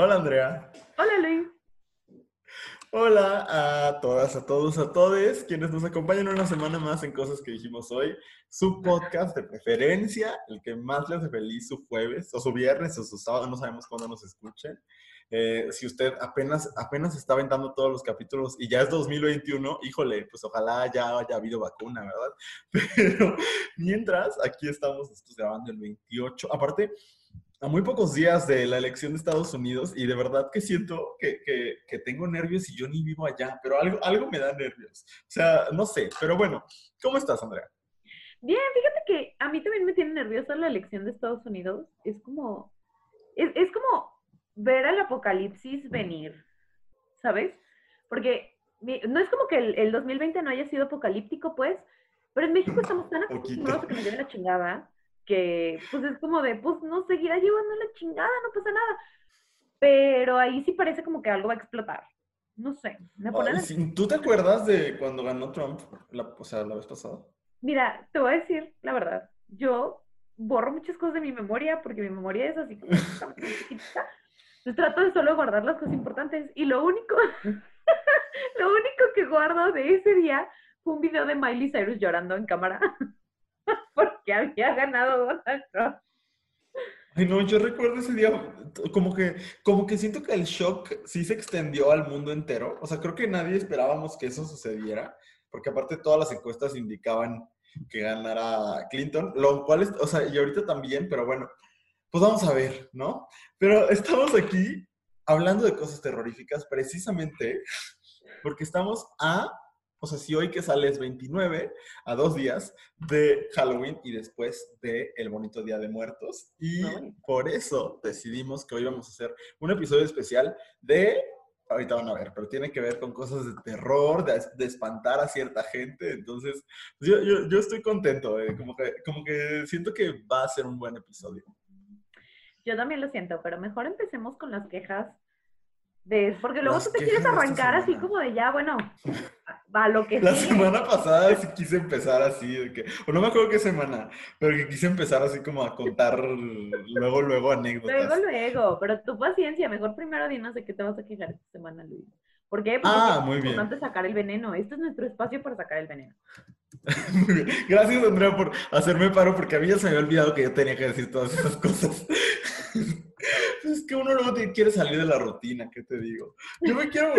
Hola Andrea. Hola Luis. Hola a todas, a todos, a todos quienes nos acompañan una semana más en Cosas que dijimos hoy. Su podcast de preferencia, el que más les hace feliz su jueves, o su viernes, o su sábado, no sabemos cuándo nos escuchen. Eh, si usted apenas, apenas está aventando todos los capítulos y ya es 2021, híjole, pues ojalá ya haya habido vacuna, ¿verdad? Pero mientras, aquí estamos grabando el 28. Aparte, a muy pocos días de la elección de Estados Unidos y de verdad que siento que, que, tengo nervios y yo ni vivo allá, pero algo, algo me da nervios. O sea, no sé, pero bueno, ¿cómo estás, Andrea? Bien, fíjate que a mí también me tiene nerviosa la elección de Estados Unidos. Es como, es, es como ver el apocalipsis venir, ¿sabes? Porque no es como que el, el 2020 no haya sido apocalíptico, pues, pero en México estamos tan acostumbrados a que nos lleve la chingada que pues es como de, pues no seguirá llevando la chingada, no pasa nada. Pero ahí sí parece como que algo va a explotar. No sé, me ¿Tú te acuerdas de cuando ganó Trump, la, o sea, la vez pasada? Mira, te voy a decir la verdad. Yo borro muchas cosas de mi memoria porque mi memoria es así como chiquita. Entonces trato de solo guardar las cosas importantes. Y lo único, lo único que guardo de ese día fue un video de Miley Cyrus llorando en cámara. porque había ganado Donald Trump. Ay, no, yo recuerdo ese día, como que, como que siento que el shock sí se extendió al mundo entero. O sea, creo que nadie esperábamos que eso sucediera, porque aparte todas las encuestas indicaban que ganara Clinton, lo cual, es, o sea, y ahorita también, pero bueno, pues vamos a ver, ¿no? Pero estamos aquí hablando de cosas terroríficas precisamente porque estamos a o sea, si hoy que sale es 29, a dos días de Halloween y después de El Bonito Día de Muertos. Y por eso decidimos que hoy vamos a hacer un episodio especial de, ahorita van a ver, pero tiene que ver con cosas de terror, de, espantar a cierta gente. Entonces, yo, yo, estoy contento, eh, como, que, como que siento que va a ser un buen episodio. Yo también lo siento, pero mejor empecemos con las quejas porque luego tú te quieres arrancar así como de ya, bueno, va lo que La semana pasada sí quise empezar así, de que, o no me acuerdo qué semana, pero que quise empezar así como a contar luego, luego anécdotas. Luego, luego, pero tu paciencia, mejor primero dinos de qué te vas a quejar esta semana, Luis. ¿Por qué? Porque ah, muy bien. importante sacar el veneno. Este es nuestro espacio para sacar el veneno. muy bien. Gracias, Andrea, por hacerme paro, porque a mí ya se me había olvidado que yo tenía que decir todas esas cosas. es que uno luego quiere salir de la rutina, ¿qué te digo? Yo me quiero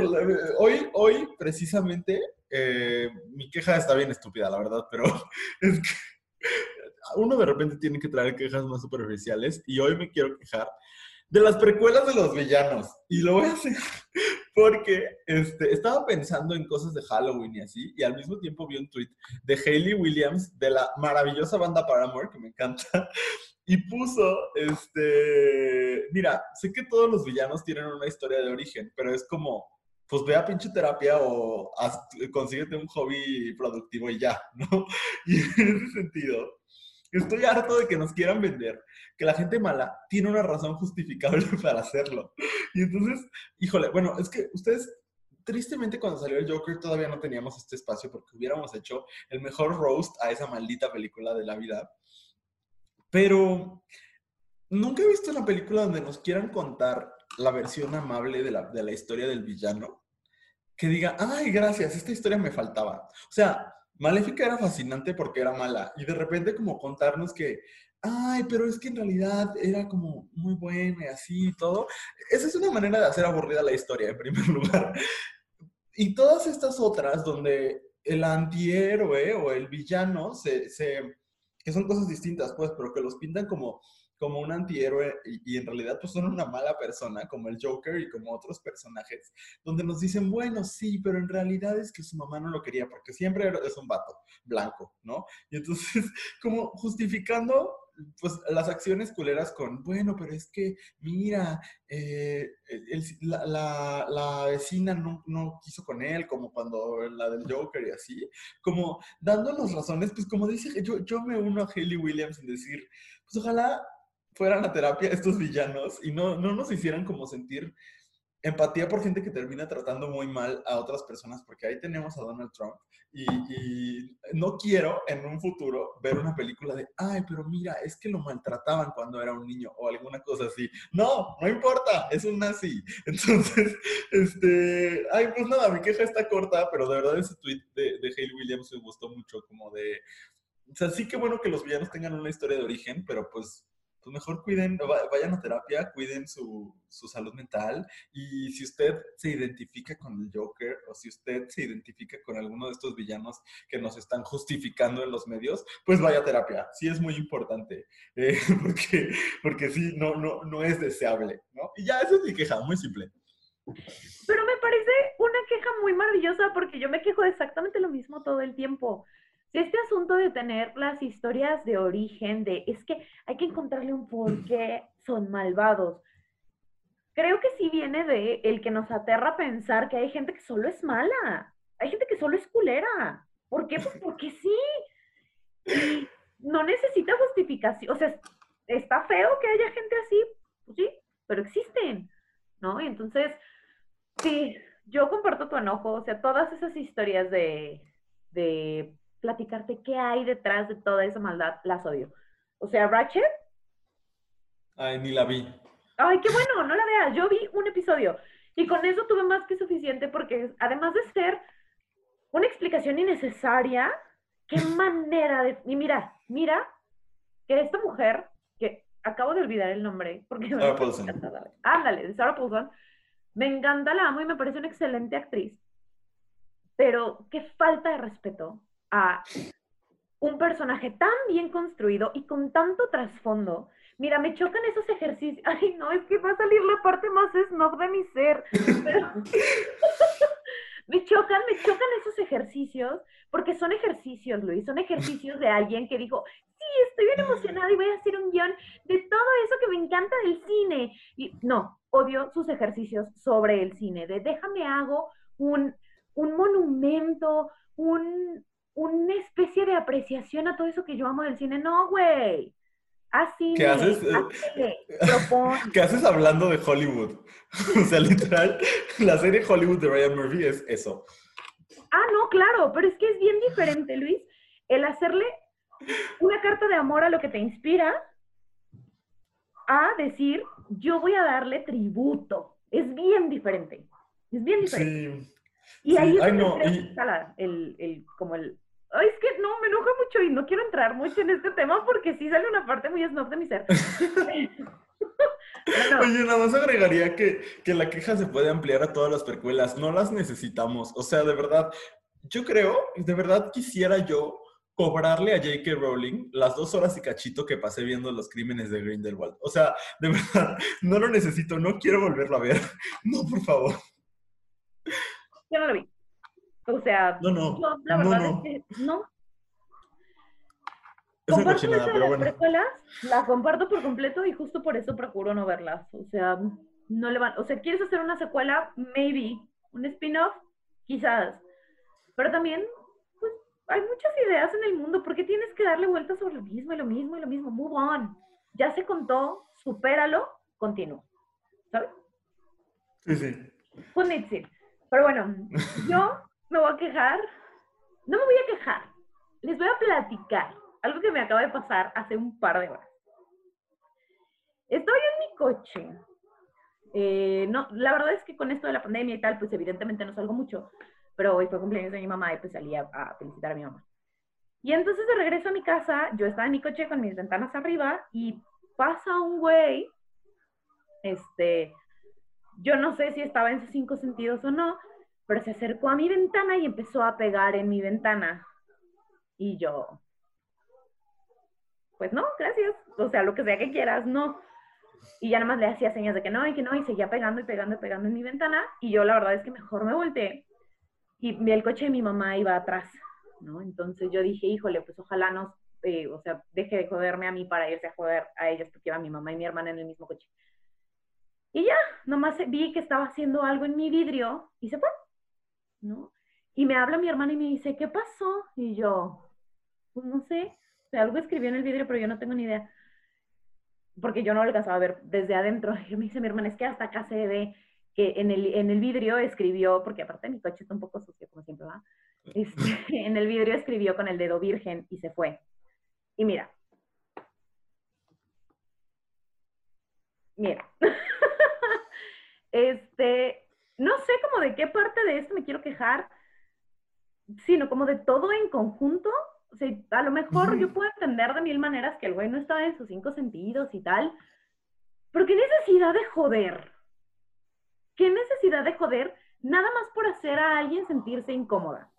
Hoy, hoy precisamente, eh, mi queja está bien estúpida, la verdad, pero es que uno de repente tiene que traer quejas más superficiales y hoy me quiero quejar de las precuelas de los villanos. Y lo voy a hacer porque este, estaba pensando en cosas de Halloween y así, y al mismo tiempo vi un tweet de Hayley Williams de la maravillosa banda Paramore, que me encanta, y puso, este, mira, sé que todos los villanos tienen una historia de origen, pero es como, pues ve a pinche terapia o consíguete un hobby productivo y ya, ¿no? Y en ese sentido, estoy harto de que nos quieran vender que la gente mala tiene una razón justificable para hacerlo. Y entonces, híjole, bueno, es que ustedes tristemente cuando salió el Joker todavía no teníamos este espacio porque hubiéramos hecho el mejor roast a esa maldita película de la vida. Pero nunca he visto una película donde nos quieran contar la versión amable de la, de la historia del villano. Que diga, ay, gracias, esta historia me faltaba. O sea, Maléfica era fascinante porque era mala. Y de repente como contarnos que, ay, pero es que en realidad era como muy buena y así y todo. Esa es una manera de hacer aburrida la historia, en primer lugar. Y todas estas otras donde el antihéroe o el villano se, se que son cosas distintas, pues, pero que los pintan como, como un antihéroe y, en realidad pues son una mala persona, como el Joker y como otros personajes, donde nos dicen, bueno, sí, pero en realidad es que su mamá no lo quería, porque siempre es un vato blanco, ¿no? Y entonces, como justificando pues las acciones culeras con, bueno, pero es que, mira, eh, la, la, vecina no, no, quiso con él, como cuando la del Joker y así, como dándonos razones, pues como dice, yo, yo me uno a Haley Williams en decir, pues ojalá fueran a terapia estos villanos y no, no nos hicieran como sentir empatía por gente que termina tratando muy mal a otras personas, porque ahí tenemos a Donald Trump y, no quiero en un futuro ver una película de, ay, pero mira, es que lo maltrataban cuando era un niño o alguna cosa así. No, no importa, es un nazi. Entonces, este, ay, pues nada, mi queja está corta, pero de verdad ese tweet de, de Hale Williams me gustó mucho, como de, o sea, sí que bueno que los villanos tengan una historia de origen, pero pues pues mejor cuiden, vayan a terapia, cuiden su, su, salud mental y si usted se identifica con el Joker o si usted se identifica con alguno de estos villanos que nos están justificando en los medios, pues vaya a terapia. Sí es muy importante, eh, porque, porque sí, no, no, no es deseable, ¿no? Y ya, esa es mi queja, muy simple. Pero me parece una queja muy maravillosa porque yo me quejo de exactamente lo mismo todo el tiempo este asunto de tener las historias de origen, de es que hay que encontrarle un por qué son malvados, creo que sí viene de el que nos aterra pensar que hay gente que solo es mala, hay gente que solo es culera. ¿Por qué? Pues porque sí. No necesita justificación. O sea, está feo que haya gente así, pues sí, pero existen, ¿no? Y entonces, sí, yo comparto tu enojo. O sea, todas esas historias de, de platicarte qué hay detrás de toda esa maldad, las odio. O sea, Ratchet. Ay, ni la vi. Ay, qué bueno, no la veas. Yo vi un episodio y con eso tuve más que suficiente porque además de ser una explicación innecesaria, qué manera de... Y mira, mira que esta mujer, que acabo de olvidar el nombre, porque... Sarah Paulson. Ándale, de Sarah Paulson. Me encanta, la amo y me parece una excelente actriz. Pero qué falta de respeto a un personaje tan bien construido y con tanto trasfondo. Mira, me chocan esos ejercicios. Ay, no, es que va a salir la parte más snob de mi ser. me chocan, me chocan esos ejercicios, porque son ejercicios, Luis, son ejercicios de alguien que dijo, sí, estoy bien emocionada y voy a hacer un guion de todo eso que me encanta del cine. Y no, odio sus ejercicios sobre el cine, de déjame hago un, un monumento, un, una especie de apreciación a todo eso que yo amo del cine. No, güey. Así. ¿Qué haces? ¿Qué haces hablando de Hollywood? o sea, literal, la serie Hollywood de Ryan Murphy es eso. Ah, no, claro, pero es que es bien diferente, Luis, el hacerle una carta de amor a lo que te inspira a decir, yo voy a darle tributo. Es bien diferente. Es bien diferente. Sí. Y ahí es no, el, el, como el, Ay, es que no, me enoja mucho y no quiero entrar mucho en este tema porque sí sale una parte muy snob de mi ser. Oye, nada más agregaría que, que la queja se puede ampliar a todas las precuelas, no las necesitamos. O sea, de verdad, yo creo, de verdad quisiera yo cobrarle a J.K. Rowling las dos horas y cachito que pasé viendo los crímenes de Grindelwald. O sea, de verdad, no lo necesito, no quiero volverlo a ver. No, por favor. Yo no lo vi. O sea, no, no, la verdad es que no. comparto pero bueno. las comparto por completo y justo por eso procuro no verlas. O sea, no le van, o sea, ¿quieres hacer una secuela? Maybe. Un spin-off, quizás. Pero también, pues, hay muchas ideas en el mundo. ¿Por qué tienes que darle vueltas sobre lo mismo y lo mismo y lo mismo? Move on. Ya se contó, supéralo, continúa. ¿Sabes? Sí, sí. Pero bueno, yo me voy a quejar. No me voy a quejar. Les voy a platicar algo que me acaba de pasar hace un par de horas. Estoy en mi coche. Eh, no, la verdad es que con esto de la pandemia y tal, pues evidentemente no salgo mucho, pero hoy fue cumpleaños de mi mamá y pues salí a, felicitar a mi mamá. Y entonces de regreso a mi casa, yo estaba en mi coche con mis ventanas arriba y pasa un güey, este, yo no sé si estaba en sus cinco sentidos o no, pero se acercó a mi ventana y empezó a pegar en mi ventana. Y yo, pues no, gracias. O sea, lo que sea que quieras, no. Y ya nada más le hacía señas de que no, y que no, y seguía pegando y pegando y pegando en mi ventana. Y yo la verdad es que mejor me volteé. Y el coche de mi mamá iba atrás, ¿no? Entonces yo dije, híjole, pues ojalá no, eh, o sea, deje de joderme a mí para irse a joder a ellas, porque iba mi mamá y mi hermana en el mismo coche. Y ya, nomás vi que estaba haciendo algo en mi vidrio y se fue. ¿No? Y me habla mi hermana y me dice, ¿qué pasó? Y yo, pues no sé, o sea, algo escribió en el vidrio, pero yo no tengo ni idea. Porque yo no lo alcanzaba a ver desde adentro. Y me dice mi hermana, es que hasta acá se ve que en el, en el vidrio escribió, porque aparte mi coche está un poco sucio, como siempre va, este, en el vidrio escribió con el dedo virgen y se fue. Y mira. Mira. este, no sé como de qué parte de esto me quiero quejar, sino como de todo en conjunto. O sea, a lo mejor yo puedo entender de mil maneras que el güey no estaba en sus cinco sentidos y tal, pero qué necesidad de joder. ¿Qué necesidad de joder nada más por hacer a alguien sentirse incómoda?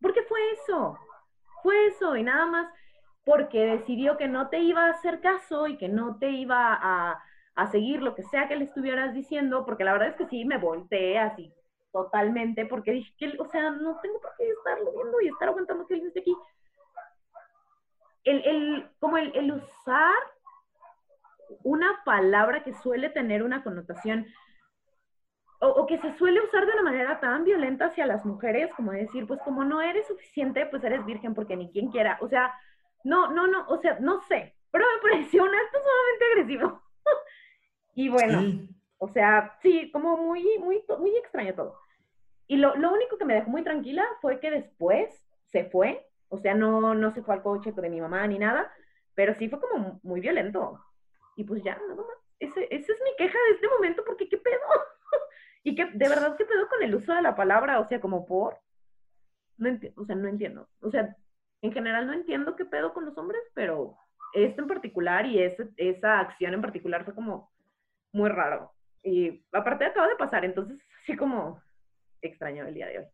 Porque fue eso, fue eso y nada más porque decidió que no te iba a hacer caso y que no te iba a, a seguir lo que sea que le estuvieras diciendo, porque la verdad es que sí me volteé así totalmente, porque dije que, o sea, no tengo por qué estarlo viendo y estar aguantando que él esté aquí. El, el, como el, el usar una palabra que suele tener una connotación o, o, que se suele usar de una manera tan violenta hacia las mujeres, como decir, pues como no eres suficiente, pues eres virgen porque ni quien quiera. O sea, no, no, no, o sea, no sé, pero me pareció un acto sumamente agresivo. Y bueno, sí. o sea, sí, como muy, muy, muy extraño todo. Y lo, lo, único que me dejó muy tranquila fue que después se fue, o sea, no, no se fue al coche de mi mamá ni nada, pero sí fue como muy violento. Y pues ya, nada más. Ese, esa es mi queja de este momento, porque qué pedo. y que de verdad qué pedo con el uso de la palabra, o sea, como por. No entiendo, o sea, no entiendo. O sea, en general no entiendo qué pedo con los hombres, pero esto en particular y ese, esa acción en particular fue como muy raro. Y aparte acaba de pasar, entonces así como extraño el día de hoy.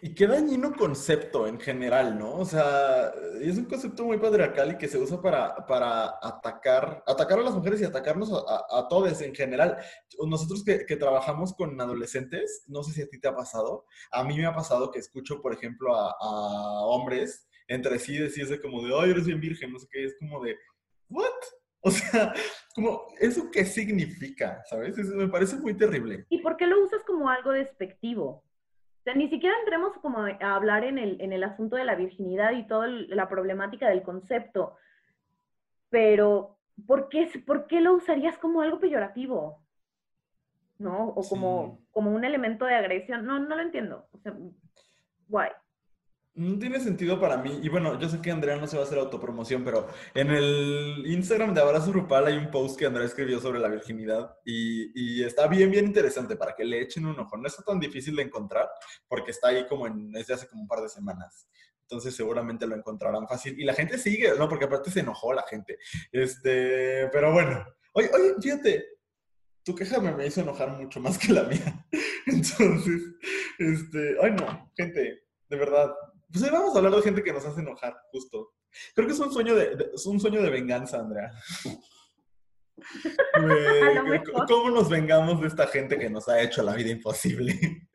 Y qué dañino concepto en general, ¿no? O sea, es un concepto muy patriarcal y que se usa para, para atacar, atacar a las mujeres y atacarnos a, a, a todos en general. Nosotros que, que, trabajamos con adolescentes, no sé si a ti te ha pasado, a mí me ha pasado que escucho, por ejemplo, a, a hombres entre sí decirse como de, ay, eres bien virgen, no sé qué, es como de, ¿what? O sea, como, ¿eso qué significa? ¿Sabes? Eso me parece muy terrible. ¿Y por qué lo usas como algo despectivo? O sea, ni siquiera entremos como a hablar en el, en el asunto de la virginidad y toda la problemática del concepto, pero ¿por qué, ¿por qué lo usarías como algo peyorativo? ¿No? O como, sí. como un elemento de agresión. No, no lo entiendo. O sea, guay. No tiene sentido para mí. Y bueno, yo sé que Andrea no se va a hacer autopromoción, pero en el Instagram de Abrazo Rupal hay un post que Andrea escribió sobre la virginidad y, está bien, bien interesante para que le echen un ojo. No está tan difícil de encontrar porque está ahí como en, desde hace como un par de semanas. Entonces seguramente lo encontrarán fácil. Y la gente sigue, ¿no? Porque aparte se enojó la gente. Este, pero bueno. Oye, oye, fíjate, tu queja me, me hizo enojar mucho más que la mía. Entonces, este, ay no, gente, de verdad, pues ahí vamos a hablar de gente que nos hace enojar, justo. Creo que es un sueño de, de es un sueño de venganza, Andrea. ¿Cómo nos vengamos de esta gente que nos ha hecho la vida imposible?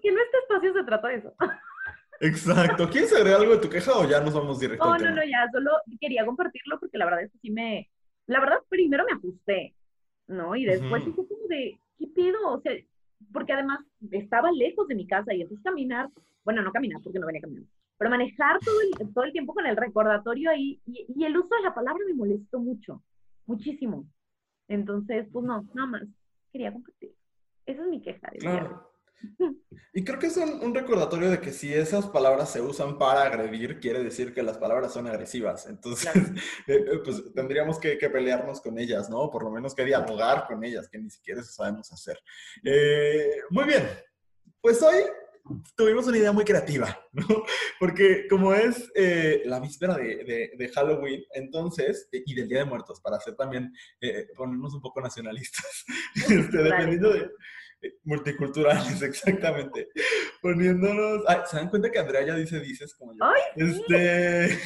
Que en este espacio se trata de eso. Exacto. ¿Quieres agregar algo de tu queja o ya nos vamos directo no, al tema? No, no, ya, solo quería compartirlo porque la verdad es que sí me... La verdad, primero me ajusté, ¿no? Y después uh -huh. fue como de, ¿qué pedo? O sea, porque además estaba lejos de mi casa y entonces caminar bueno, no caminar porque no venía caminando, pero manejar todo el, todo el tiempo con el recordatorio ahí y, y, el uso de la palabra me molestó mucho, muchísimo. Entonces, pues no, nada más, quería compartir. Esa es mi queja. Claro. Y creo que es un, un, recordatorio de que si esas palabras se usan para agredir, quiere decir que las palabras son agresivas. Entonces, claro. eh, pues tendríamos que, que, pelearnos con ellas, ¿no? Por lo menos que dialogar con ellas, que ni siquiera eso sabemos hacer. Eh, muy bien. Pues hoy tuvimos una idea muy creativa, ¿no? Porque como es eh, la víspera de, de, de, Halloween, entonces, y del Día de Muertos, para hacer también, eh, ponernos un poco nacionalistas, este, dependiendo de eh, multiculturales, exactamente, poniéndonos, ay, ¿se dan cuenta que Andrea ya dice dices como yo? Ay, este...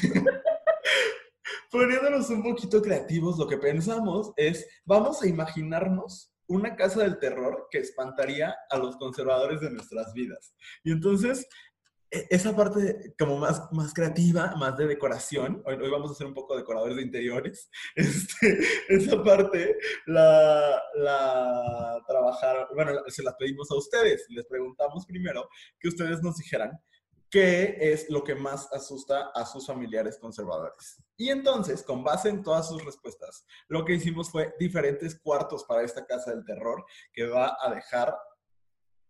poniéndonos un poquito creativos, lo que pensamos es, vamos a imaginarnos una casa del terror que espantaría a los conservadores de nuestras vidas. Y entonces, e, esa parte como más, más creativa, más de decoración, hoy, hoy vamos a hacer un poco decoradores de interiores, este, esa parte la, la trabajaron, bueno, se la pedimos a ustedes, les preguntamos primero que ustedes nos dijeran qué es lo que más asusta a sus familiares conservadores. Y entonces, con base en todas sus respuestas, lo que hicimos fue diferentes cuartos para esta casa del terror que va a dejar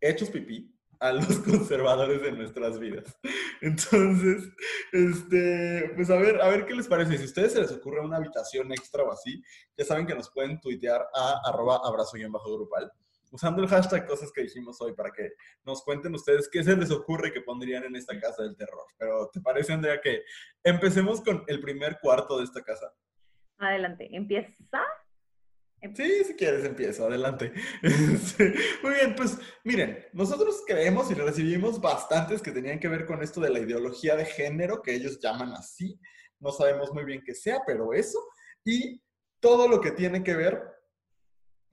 hechos pipí a los conservadores de nuestras vidas. Entonces, este, pues a ver, a ver qué les parece. Si a ustedes se les ocurre una habitación extra o así, ya saben que nos pueden tuitear a arroba abrazo y en grupal usando el hashtag cosas que dijimos hoy para que nos cuenten ustedes qué se les ocurre que pondrían en esta casa del terror. Pero ¿te parece, Andrea, que empecemos con el primer cuarto de esta casa? Adelante, empieza. Sí, si quieres, empiezo, adelante. Muy bien, pues miren, nosotros creemos y recibimos bastantes que tenían que ver con esto de la ideología de género, que ellos llaman así. No sabemos muy bien qué sea, pero eso. Y todo lo que tiene que ver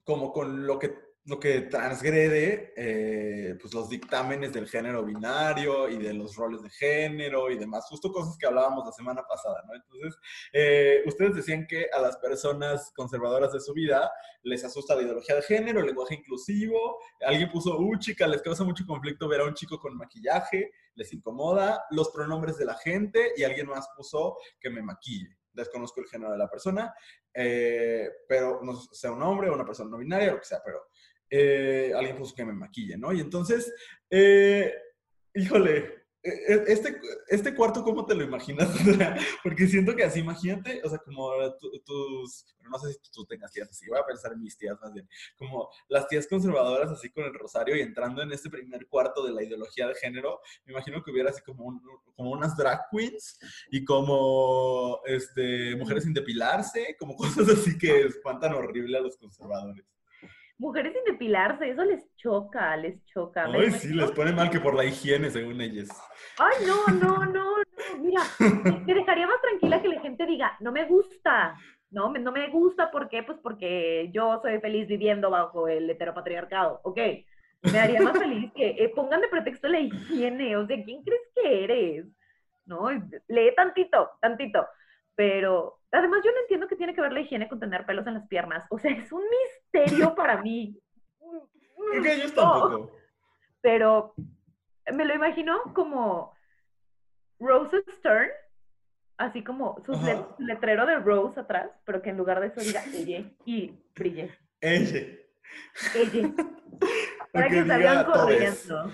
como con lo que lo que transgrede eh, pues los dictámenes del género binario y de los roles de género y demás, justo cosas que hablábamos la semana pasada, ¿no? Entonces, eh, ustedes decían que a las personas conservadoras de su vida les asusta la ideología de género, el lenguaje inclusivo, alguien puso, uh, chica, les causa mucho conflicto ver a un chico con maquillaje, les incomoda, los pronombres de la gente y alguien más puso que me maquille desconozco el género de la persona, eh, pero no sea un hombre o una persona no binaria, lo que sea, pero eh, alguien puso que me maquille, ¿no? Y entonces, eh, híjole, e, e, este, este cuarto, ¿cómo te lo imaginas? Porque siento que así, imagínate, o sea, como tus, no sé si tú tengas tías así, voy a pensar en mis tías más bien, como las tías conservadoras así con el rosario y entrando en este primer cuarto de la ideología de género, me imagino que hubiera así como, como unas drag queens y como este, mujeres sin depilarse, como cosas así que espantan horrible a los conservadores mujeres sin depilarse, eso les choca, les choca. Ay, sí, les pone mal que por la higiene, según ellas. Ay, no, no, no, no. Mira, me dejaría más tranquila que la gente diga, no me gusta. No, no me gusta, ¿por qué? Pues porque yo soy feliz viviendo bajo el heteropatriarcado. Ok, me haría más feliz que eh, pongan de pretexto la higiene. O sea, ¿quién crees que eres? ¿No? Lee tantito, tantito. Pero además yo no entiendo que tiene que ver la higiene con tener pelos en las piernas. O sea, es un misterio para mí. que yo tampoco. Pero me lo imagino como Rose Stern, así como su letrero de Rose atrás, pero que en lugar de eso diga ella y brille. Ella. Ella. Para que salgan corriendo.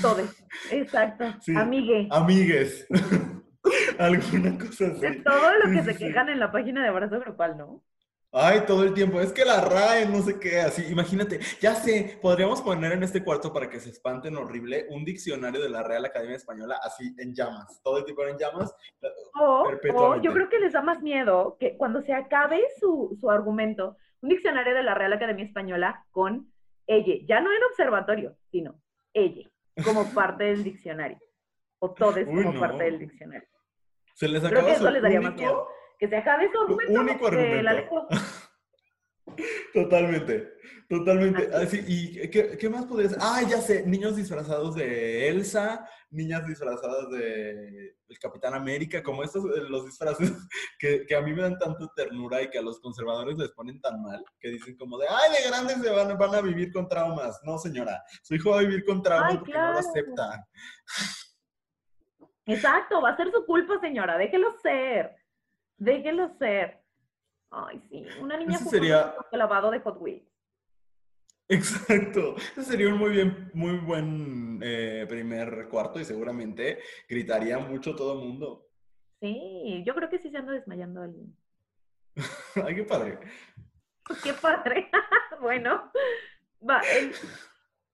Todes. Exacto. Amigue. Amigues. Alguna cosa así. Es todo lo que se quejan en la página de abrazo grupal, ¿no? Ay, todo el tiempo. Es que la RAE, no sé qué, así. Imagínate, ya sé, podríamos poner en este cuarto para que se espanten horrible un diccionario de la Real Academia Española así en llamas. Todo el tiempo en llamas. O, o yo creo que les da más miedo que cuando se acabe su, su argumento, un diccionario de la Real Academia Española con ella, ya no en observatorio, sino ella, como parte del diccionario. O todos como parte del diccionario. Se les acaba Creo que eso les daría más miedo. Que se acabe su argumento. Único argumento. Totalmente, totalmente. Así, ¿Y qué, qué, más podría ser? Ah, ya sé, niños disfrazados de Elsa, niñas disfrazadas de el Capitán América, como estos, eh, los disfraces que, que, a mí me dan tanta ternura y que a los conservadores les ponen tan mal, que dicen como de, ay, de grandes se van, van a vivir con traumas. No, señora, su hijo va a vivir con traumas porque no lo acepta. Exacto, va a ser su culpa, señora, déjelo ser, déjelo ser. Ay, sí, una niña sería... lavado de Hot Wheels. Exacto, ese sería un muy bien, muy buen eh, primer cuarto y seguramente gritaría mucho todo el mundo. Sí, yo creo que sí se anda desmayando alguien. Ay, qué padre. Qué padre. bueno, va,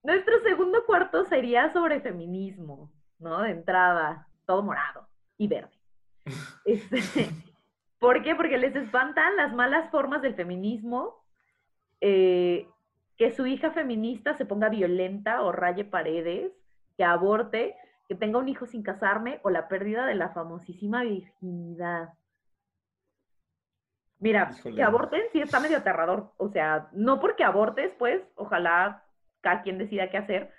nuestro segundo cuarto sería sobre feminismo, ¿no? De entrada todo morado y verde. Este, ¿Por qué? Porque les espantan las malas formas del feminismo, eh, que su hija feminista se ponga violenta o raye paredes, que aborte, que tenga un hijo sin casarme o la pérdida de la famosísima virginidad. Mira, que aborten sí está medio aterrador. O sea, no porque abortes, pues, ojalá cada quien decida qué hacer,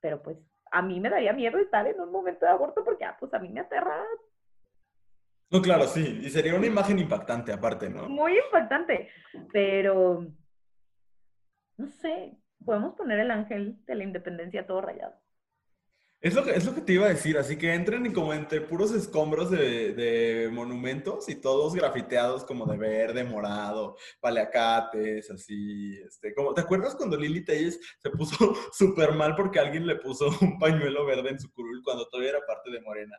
pero pues a mí me daría miedo estar en un momento de aborto porque, ah, pues a mí me aterra. No, claro, sí. Y sería una imagen impactante aparte, ¿no? Muy impactante. Pero, no sé, podemos poner el ángel de la independencia todo rayado. Es lo, que, es lo que te iba a decir, así que entren como entre puros escombros de, de monumentos y todos grafiteados como de verde, morado, paliacates, así, este, como, ¿te acuerdas cuando Lili Telles se puso súper mal porque alguien le puso un pañuelo verde en su curul cuando todavía era parte de Morena?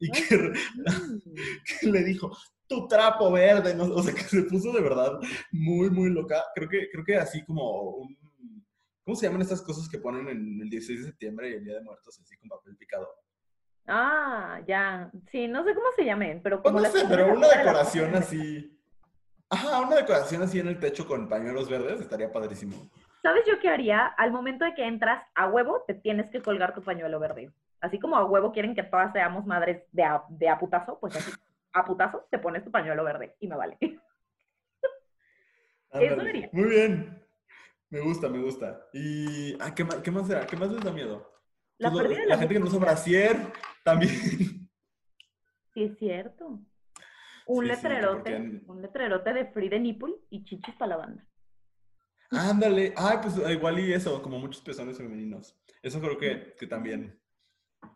Y que, que le dijo, tu trapo verde, ¿no? o sea, que se puso de verdad muy, muy loca. Creo que, creo que así como un ¿Cómo se llaman estas cosas que ponen en el 16 de septiembre y el Día de Muertos así con papel picado? Ah, ya. Sí, no sé cómo se llamen, pero pues como no sé, pero una decoración así. Ajá, una decoración así en el techo con pañuelos verdes estaría padrísimo. ¿Sabes yo qué haría? Al momento de que entras a huevo, te tienes que colgar tu pañuelo verde. Así como a huevo quieren que todas seamos madres de a, de a putazo, pues así, a putazo te pones tu pañuelo verde y me vale. Eso haría. Muy bien. Me gusta, me gusta. ¿Y ah, ¿qué, más, qué más? ¿Qué más les da miedo? La, pues la, gente que no usa brasier también. Sí, es cierto. Un letrerote, un letrerote de Free de Nipple y chichis para la banda. Ándale. Ay, pues igual y eso, como muchos pezones femeninos. Eso creo que, que también.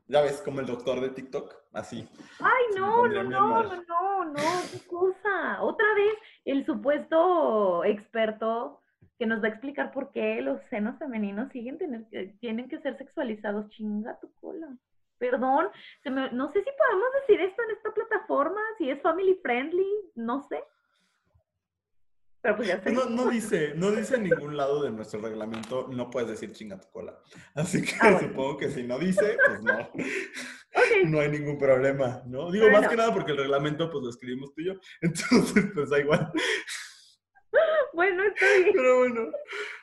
Ya ves, como el doctor de TikTok, así. Ay, no, no, no, no, no, no, qué cosa. Otra vez, el supuesto experto que nos va a explicar por qué los senos femeninos siguen tener, tienen que ser sexualizados. Chinga tu cola. Perdón, no sé si podemos decir esto en esta plataforma, si es family friendly, no sé. Pero pues ya sé. No, dice, no dice en ningún lado de nuestro reglamento, no puedes decir chinga tu cola. Así que ah, supongo que si no dice, pues no. No hay ningún problema, ¿no? Digo, más que nada porque el reglamento pues lo escribimos tú y yo. Entonces, pues da igual. Bueno, está bien. Pero bueno,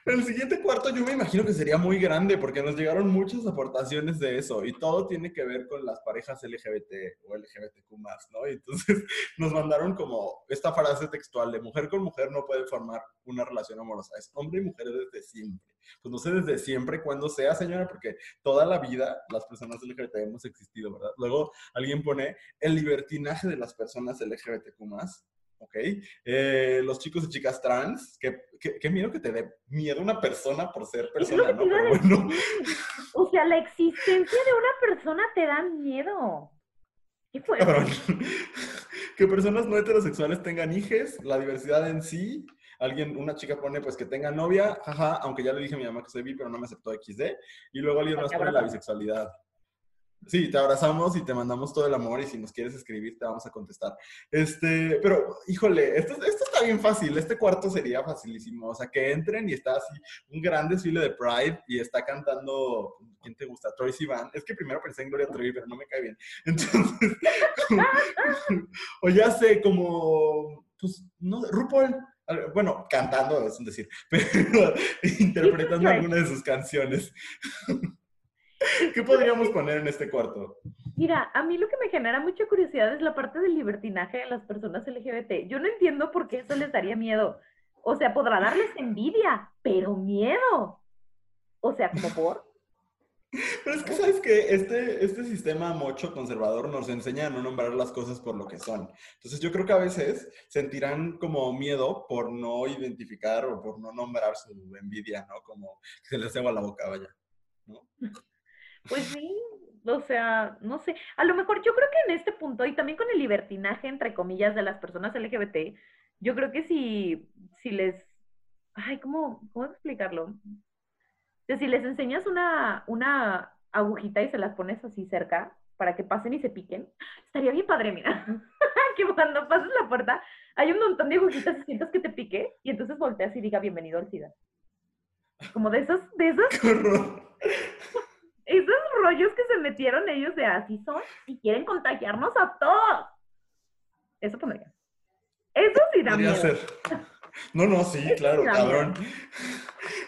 el siguiente cuarto yo me imagino que sería muy grande porque nos llegaron muchas aportaciones de eso y todo tiene que ver con las parejas LGBT o LGBTQ ¿no? Y entonces nos mandaron como esta frase textual de mujer con mujer no puede formar una relación amorosa, es hombre y mujer desde siempre. Pues no sé desde siempre cuándo sea, señora, porque toda la vida las personas LGBT hemos existido, ¿verdad? Luego alguien pone el libertinaje de las personas LGBTQ ¿ok? Eh, los chicos y chicas trans, que, que, miedo que te dé miedo una persona por ser persona, ¿no? Pero bueno. O sea, la existencia de una persona te da miedo. ¿Qué fue? que personas no heterosexuales tengan hijes, la diversidad en sí. Alguien, una chica pone pues que tenga novia, jaja, aunque ya le dije a mi mamá que soy bi, pero no me aceptó XD. Y luego alguien más pone la bisexualidad. Sí, te abrazamos y te mandamos todo el amor y si nos quieres escribir te vamos a contestar. Este, pero, híjole, esto, esto está bien fácil, este cuarto sería facilísimo, o sea, que entren y está así un gran desfile de Pride y está cantando, ¿quién te gusta? Troy Sivan. Es que primero pensé en Gloria Trevi, pero no me cae bien. Entonces, o ya sé, como, pues, no, RuPaul, bueno, cantando, es un decir, pero interpretando alguna de sus canciones. ¿Qué podríamos poner en este cuarto? Mira, a mí lo que me genera mucha curiosidad es la parte del libertinaje de las personas LGBT. Yo no entiendo por qué eso les daría miedo. O sea, podrá darles envidia, pero miedo. O sea, como por. Pero es que sabes que este, este sistema mocho conservador nos enseña a no nombrar las cosas por lo que son. Entonces yo creo que a veces sentirán como miedo por no identificar o por no nombrar su envidia, ¿no? Como que se les ceba la boca, vaya. ¿no? Pues sí, o sea, no sé. A lo mejor yo creo que en este punto, y también con el libertinaje, entre comillas, de las personas LGBT, yo creo que si, si les. Ay, ¿cómo, cómo explicarlo? Si les enseñas una, una agujita y se las pones así cerca para que pasen y se piquen, estaría bien padre, mira. que cuando pases la puerta hay un montón de agujitas y sientas que te pique y entonces volteas y diga bienvenido al SIDA. Como de esos, de esos esos rollos que se metieron ellos de así son y quieren contagiarnos a todos. Eso pondría. Eso sí da miedo. No, no, sí, claro, cabrón.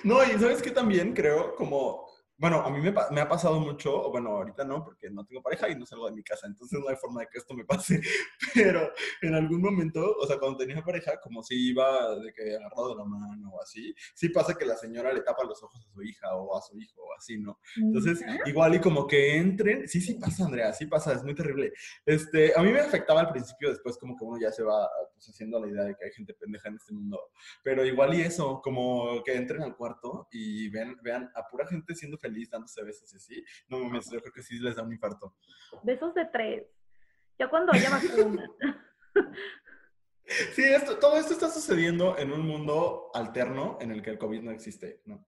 No, y sabes que también creo como bueno, a mí me, me, ha pasado mucho, bueno, ahorita no, porque no tengo pareja y no salgo de mi casa, entonces no hay forma de que esto me pase, pero en algún momento, o sea, cuando tenía pareja, como si iba de que agarrado de la mano o así, sí pasa que la señora le tapa los ojos a su hija o a su hijo o así, ¿no? Entonces, igual y como que entren, sí, sí pasa, Andrea, sí pasa, es muy terrible. Este, a mí me afectaba al principio, después como que uno ya se va pues haciendo la idea de que hay gente pendeja en este mundo. Pero igual y eso, como que entren al cuarto y vean, vean a pura gente siendo feliz, dándose besos y así. No mames, yo creo que sí les da un infarto. Besos de tres. Ya cuando haya vacuna. Sí, esto, todo esto está sucediendo en un mundo alterno en el que el COVID no existe, ¿no?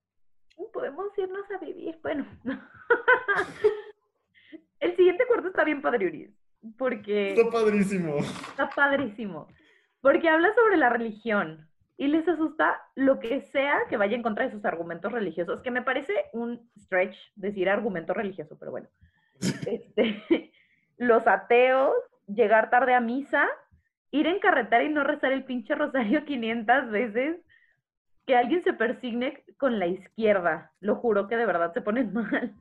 Podemos irnos a vivir. Bueno. el siguiente cuarto está bien padre, porque... Está padrísimo. Está padrísimo. Porque habla sobre la religión y les asusta lo que sea que vaya en contra de sus argumentos religiosos, que me parece un stretch decir argumento religioso, pero bueno. Este, los ateos, llegar tarde a misa, ir en carretera y no rezar el pinche rosario 500 veces, que alguien se persigne con la izquierda, lo juro que de verdad se ponen mal.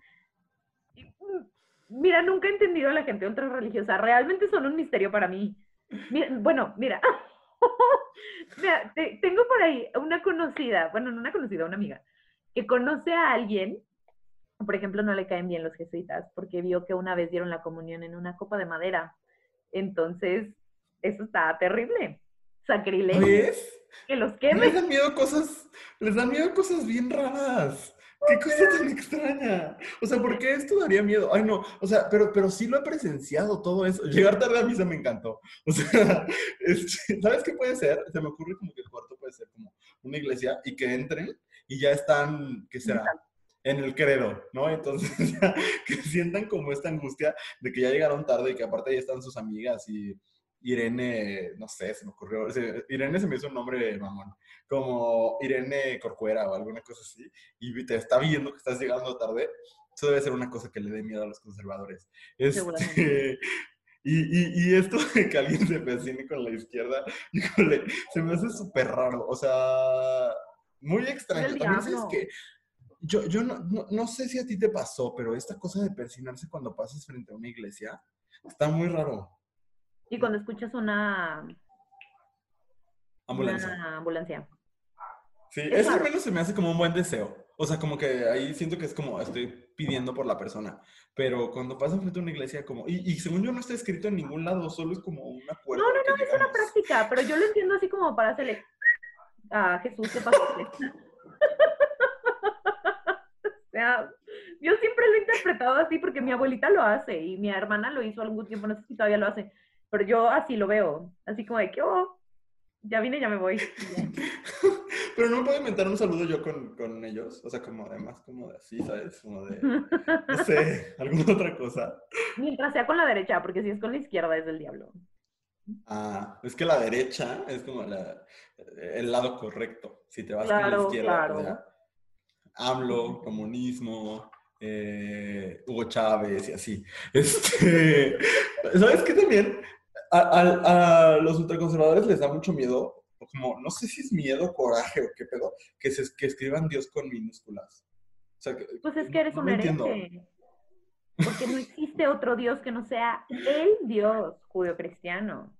Mira, nunca he entendido a la gente ultra religiosa, realmente son un misterio para mí. bueno, mira, mira tengo por ahí una conocida, bueno, no una conocida, una amiga, que conoce a alguien por ejemplo, no le caen bien los jesuitas porque vio que una vez dieron la comunión en una copa de madera. Entonces, eso está terrible. Sacrilegio. ¿Ves? Que los quemen. Les dan miedo cosas, les dan miedo cosas bien raras. Qué cosa tan extraña. O sea, ¿por qué esto daría miedo? Ay, no. O sea, pero, pero sí lo he presenciado todo eso. Llegar tarde a misa me encantó. O sea, ¿sabes qué puede ser? Se me ocurre como que el cuarto puede ser como una iglesia y que entren y ya están, ¿qué será? en el credo, ¿no? Entonces, que sientan como esta angustia de que ya llegaron tarde y que aparte ahí están sus amigas y Irene, no sé, se me ocurrió, Irene se me hizo un nombre mamón, como Irene Corcuera o alguna cosa así, y te está viendo que estás llegando tarde, eso debe ser una cosa que le dé miedo a los conservadores. Este, y, y, esto de que alguien se vecine con la izquierda, híjole, se me hace súper raro, o sea, muy extraño. También es que yo, yo no, no, sé si a ti te pasó, pero esta cosa de persinarse cuando pasas frente a una iglesia está muy raro. Y cuando escuchas una ambulancia. Una ambulancia. Sí, eso al menos se me hace como un buen deseo. O sea, como que ahí siento que es como estoy pidiendo por la persona. Pero cuando pasas frente a una iglesia, como. Y, y según yo no está escrito en ningún lado, solo es como una puerta. No, no, no, es una práctica, pero yo lo entiendo así como para hacerle a Jesús que pasa. sea, yo siempre lo he interpretado así porque mi abuelita lo hace y mi hermana lo hizo algún tiempo, no sé si todavía lo hace, pero yo así lo veo, así como de que, oh, ya vine, ya me voy. pero no puedo inventar un saludo yo con, con, ellos, o sea, como además, como de así, ¿sabes? Como de, no sé, alguna otra cosa. Mientras sea con la derecha, porque si es con la izquierda es del diablo. Ah, es que la derecha es como la, el lado correcto. Si te vas con la izquierda, claro. AMLO, comunismo, eh, Hugo Chávez y así. Este, ¿Sabes qué también? A, los ultraconservadores les da mucho miedo, como, no sé si es miedo, coraje o qué pedo, que, se, que escriban Dios con minúsculas. pues es que eres un hereje. Porque no existe otro Dios que no sea el Dios judío-cristiano.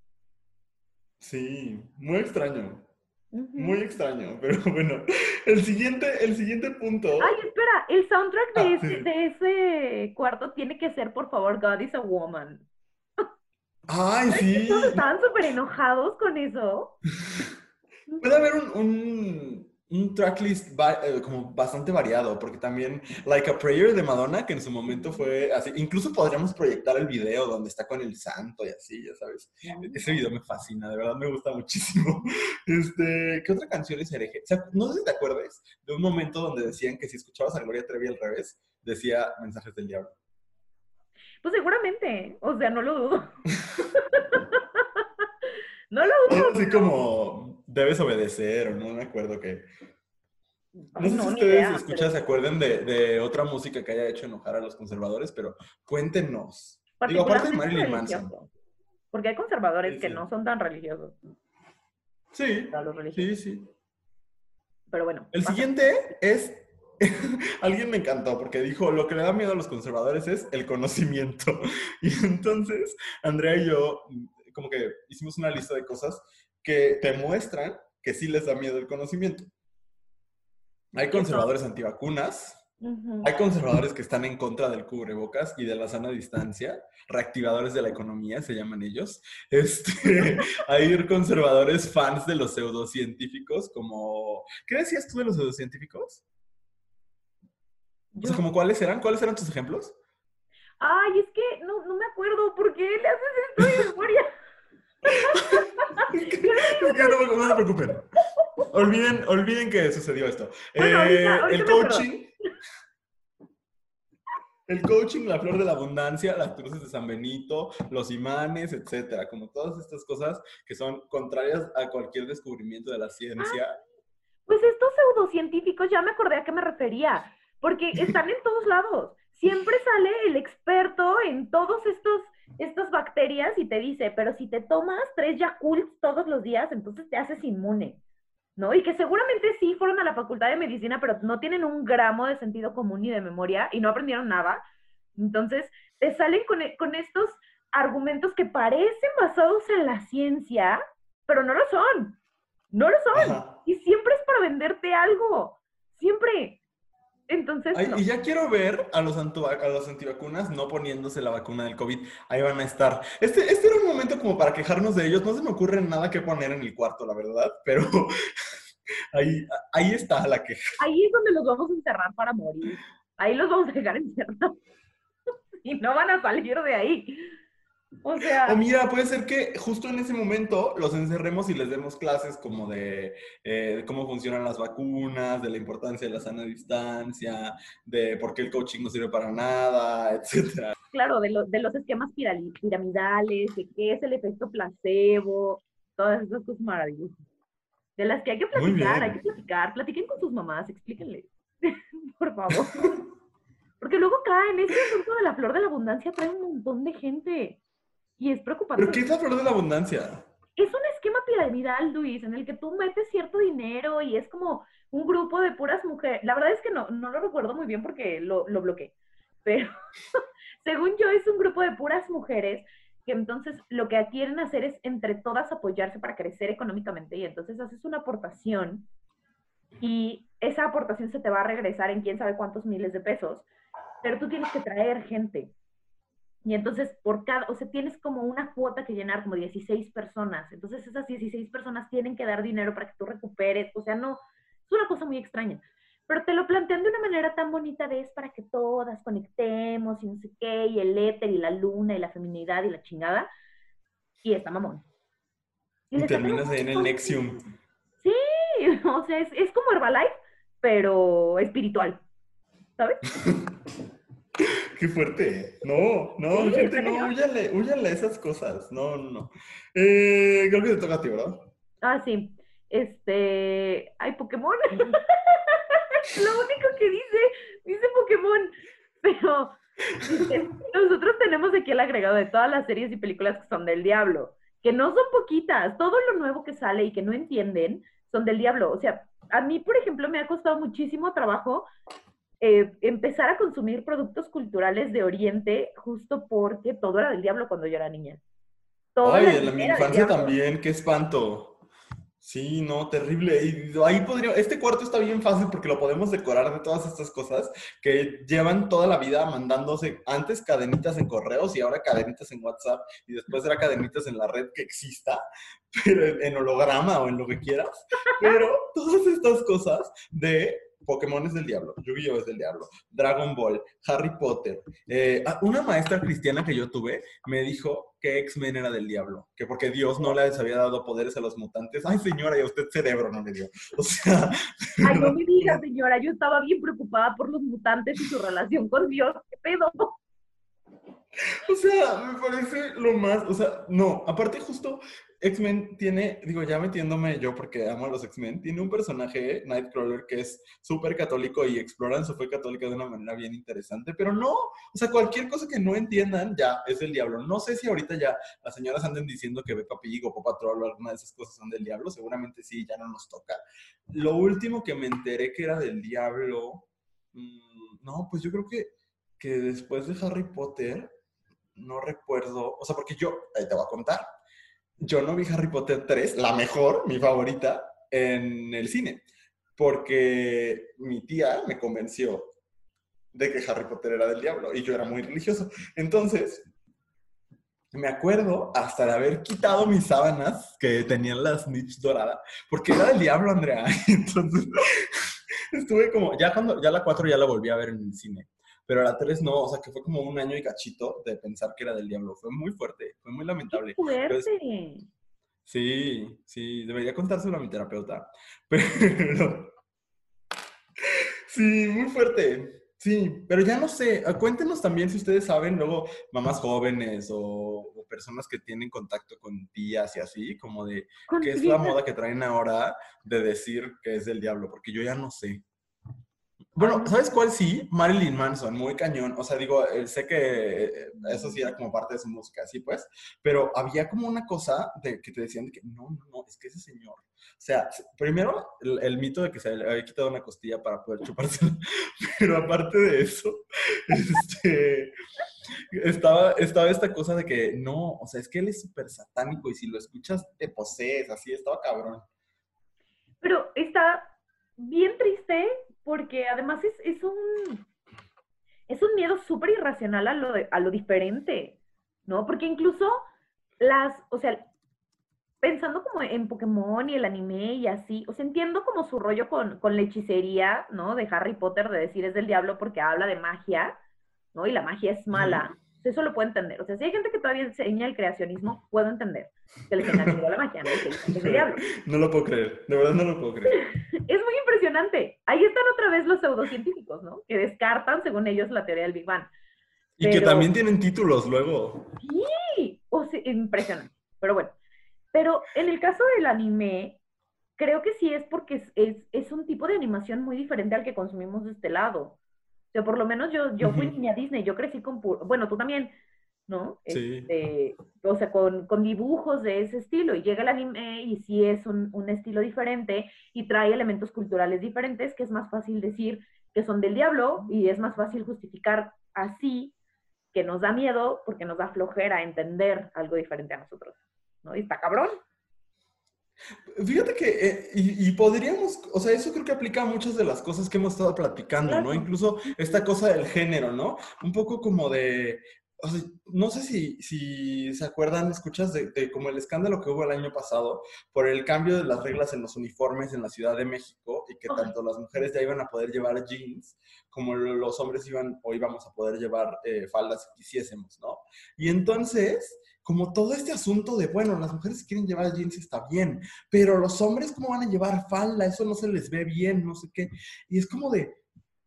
Sí, muy extraño. Muy extraño, pero bueno. El siguiente, el siguiente punto. Ay, espera, el soundtrack de, ah, ese, de ese cuarto tiene que ser, por favor, God is a Woman. Ay, sí. Todos estaban súper enojados con eso. Puede haber un un tracklist eh, como bastante variado, porque también Like a Prayer de Madonna, que en su momento fue así, incluso podríamos proyectar el video donde está con el santo y así, ya sabes. Ese video me fascina, de verdad me gusta muchísimo. Este, ¿Qué otra canción es hereje? O sea, no sé si te acuerdas de un momento donde decían que si escuchabas a Gloria Trevi al revés, decía mensajes del diablo. Pues seguramente, o sea, no lo dudo. no lo dudo. Así como debes obedecer, o no me acuerdo qué. No sé si ustedes escuchan, se acuerden de, otra música que haya hecho enojar a los conservadores, pero cuéntenos. Digo, aparte de Marilyn Manson. Porque hay conservadores que no son tan religiosos. Sí, sí, sí. Pero bueno. El siguiente es Alguien me encantó porque dijo, lo que le da miedo a los conservadores es el conocimiento. Y entonces, Andrea y yo, como que hicimos una lista de cosas que te muestran que sí les da miedo el conocimiento. Hay conservadores antivacunas, Hay conservadores que están en contra del cubrebocas y de la sana distancia, reactivadores de la economía se llaman ellos. Este, hay conservadores fans de los pseudocientíficos, como... ¿Qué decías tú de los pseudocientíficos? O sea, como cuáles eran, ¿cuáles eran tus ejemplos? Ay, es que no, no me acuerdo por qué le haces esto de memoria. es que, no, no, se preocupen. Olviden, olviden que sucedió esto. Eh, el coaching el coaching, la flor de la abundancia, las cruces de San Benito, los imanes, etcétera, como todas estas cosas que son contrarias a cualquier descubrimiento de la ciencia. Ah, pues estos pseudocientíficos, ya me acordé a qué me refería, porque están en todos lados. Siempre sale el experto en todos estos estas bacterias y te dice, pero si te tomas tres Yakults todos los días, entonces te haces inmune. ¿no? Y que seguramente sí fueron a la facultad de medicina, pero no tienen un gramo de sentido común ni de memoria y no aprendieron nada. Entonces, te salen con, e, estos argumentos que parecen basados en la ciencia, pero no lo son. No lo son. Y siempre es para venderte algo. Siempre. Entonces. Y ya quiero ver a los, a los antivacunas no poniéndose la vacuna del COVID. Ahí van a estar. Este, este era un momento como para quejarnos de ellos. No se me ocurre nada que poner en el cuarto, la verdad, pero ahí, ahí está la queja. Ahí es donde los vamos a encerrar para morir. Ahí los vamos a dejar encerrados. y no van a salir de ahí. O sea. O mira, puede ser que justo en ese momento los encerremos y les demos clases como de, eh, cómo funcionan las vacunas, de la importancia de la sana distancia, de por qué el coaching no sirve para nada, etcétera. Claro, de, de los esquemas piramidales, de qué es el efecto placebo, todas esas cosas maravillosas. De las que hay que platicar, hay que platicar. Platiquen con sus mamás, explíquenle. por favor. Porque luego caen, este asunto de la flor de la abundancia trae un montón de gente. Y es preocupante. ¿Pero qué es la flor de la abundancia? Es un esquema piramidal, Luis, en el que tú metes cierto dinero y es como un grupo de puras mujeres. La verdad es que no, no lo recuerdo muy bien porque lo, lo bloqueé. Pero según yo es un grupo de puras mujeres que entonces lo que quieren hacer es entre todas apoyarse para crecer económicamente y entonces haces una aportación y esa aportación se te va a regresar en quién sabe cuántos miles de pesos, pero tú tienes que traer gente. Y entonces, por cada, o sea, tienes como una cuota que llenar, como 16 personas. Entonces, esas 16 personas tienen que dar dinero para que tú recuperes. O sea, no, es una cosa muy extraña. Pero te lo plantean de una manera tan bonita de es para que todas conectemos y no sé qué, y el éter y la luna y la feminidad y la chingada. Y está mamón. Y, terminas ahí en el Nexium. Sí, o sea, es, es como Herbalife, pero espiritual. ¿Sabes? Qué fuerte. No, no, gente, no, esas cosas. No, no, no. Eh, creo que te toca a ti, ¿verdad? Ah, sí. Este. Hay Pokémon. Lo único que dice, dice Pokémon. Pero nosotros tenemos aquí el agregado de todas las series y películas que son del diablo, que no son poquitas. Todo lo nuevo que sale y que no entienden son del diablo. O sea, a mí, por ejemplo, me ha costado muchísimo trabajo eh, empezar a consumir productos culturales de Oriente justo porque todo era del diablo cuando yo era niña. Ay, en mi infancia también, qué espanto. Sí, no, terrible. Y ahí podría, este cuarto está bien fácil porque lo podemos decorar de todas estas cosas que llevan toda la vida mandándose antes cadenitas en correos y ahora cadenitas en WhatsApp y después era cadenitas en la red que exista, pero en holograma o en lo que quieras. Pero todas estas cosas de Pokémon es del diablo, Yu-Gi-Oh es del diablo, Dragon Ball, Harry Potter. Eh, ah, una maestra cristiana que yo tuve me dijo que X-Men era del diablo, que porque Dios no les había dado poderes a los mutantes. Ay, señora, y a usted cerebro no le dio. O sea. Ay, no me diga, señora, yo estaba bien preocupada por los mutantes y su relación con Dios. ¿Qué pedo? O sea, me parece lo más, o sea, no, aparte justo X-Men tiene, digo, ya metiéndome yo porque amo a los X-Men, tiene un personaje, Nightcrawler, que es súper católico y exploran su fe católica de una manera bien interesante, pero no, o sea, cualquier cosa que no entiendan ya es del diablo. No sé si ahorita ya las señoras anden diciendo que Peppa Pig o Paw Patrol o alguna de esas cosas son del diablo, seguramente sí, ya no nos toca. Lo último que me enteré que era del diablo, mm, no, pues yo creo que, que después de Harry Potter, no recuerdo, o sea, porque yo, te voy a contar, yo no vi Harry Potter 3, la mejor, mi favorita, en el cine, porque mi tía me convenció de que Harry Potter era del diablo y yo era muy religioso. Entonces, me acuerdo hasta de haber quitado mis sábanas que tenían las niches dorada, porque era del diablo, Andrea. Entonces, estuve como, ya cuando, ya la 4 ya la volví a ver en el cine, pero la 3 no, o sea, que fue como un año y cachito de pensar que era del diablo. Fue muy fuerte, fue muy lamentable. ¡Qué fuerte! sí, sí, debería contárselo a mi terapeuta, pero... Sí, muy fuerte. Sí, pero ya no sé, ah, cuéntenos también si ustedes saben, luego mamás jóvenes o, personas que tienen contacto con tías y así, como de qué es la moda que traen ahora de decir que es del diablo, porque yo ya no sé. Bueno, ¿sabes cuál sí? Marilyn Manson, muy cañón. O sea, digo, eh, sé que eh, eso sí era como parte de su música, así pues, pero había como una cosa de que te decían que no, no, no, es que ese señor. O sea, primero el, mito de que se le había quitado una costilla para poder chupársela, pero aparte de eso, este, estaba, estaba esta cosa de que no, o sea, es que él es súper satánico y si lo escuchas te posees, así, estaba cabrón. Pero está bien triste porque además es, un, es un miedo súper irracional a lo, a lo diferente, ¿no? Porque incluso las, o sea, pensando como en Pokémon y el anime y así, o sea, entiendo como su rollo con, con la hechicería, ¿no? De Harry Potter, de decir es del diablo porque habla de magia, ¿no? Y la magia es mala eso lo puedo entender. O sea, si hay gente que todavía enseña el creacionismo, puedo entender que les a la magia, ¿no? No lo puedo creer, de verdad no lo puedo creer. es muy impresionante. Ahí están otra vez los pseudocientíficos, ¿no? Que descartan, según ellos, la teoría del Big Bang. Y que también tienen títulos luego. Sí, o sea, impresionante. Pero bueno, pero en el caso del anime, creo que sí es porque es, es, es un tipo de animación muy diferente al que consumimos de este lado sea, por lo menos yo, yo fui niña Disney, yo crecí con, bueno, tú también, ¿no? Sí. Este, o sea, con, con, dibujos de ese estilo. Y llega el anime y sí es un, un, estilo diferente y trae elementos culturales diferentes que es más fácil decir que son del diablo y es más fácil justificar así que nos da miedo porque nos da flojera entender algo diferente a nosotros, ¿no? Y está cabrón. Fíjate que, eh, y, podríamos, o sea, eso creo que aplica a muchas de las cosas que hemos estado platicando, ¿no? Incluso esta cosa del género, ¿no? Un poco como de, o sea, no sé si, si se acuerdan, escuchas de, como el escándalo que hubo el año pasado por el cambio de las reglas en los uniformes en la Ciudad de México y que tanto las mujeres ya iban a poder llevar jeans como los hombres iban o íbamos a poder llevar eh, faldas si quisiésemos, ¿no? Y entonces como todo este asunto de, bueno, las mujeres quieren llevar jeans está bien, pero los hombres, ¿cómo van a llevar falda? Eso no se les ve bien, no sé qué. Y es como de,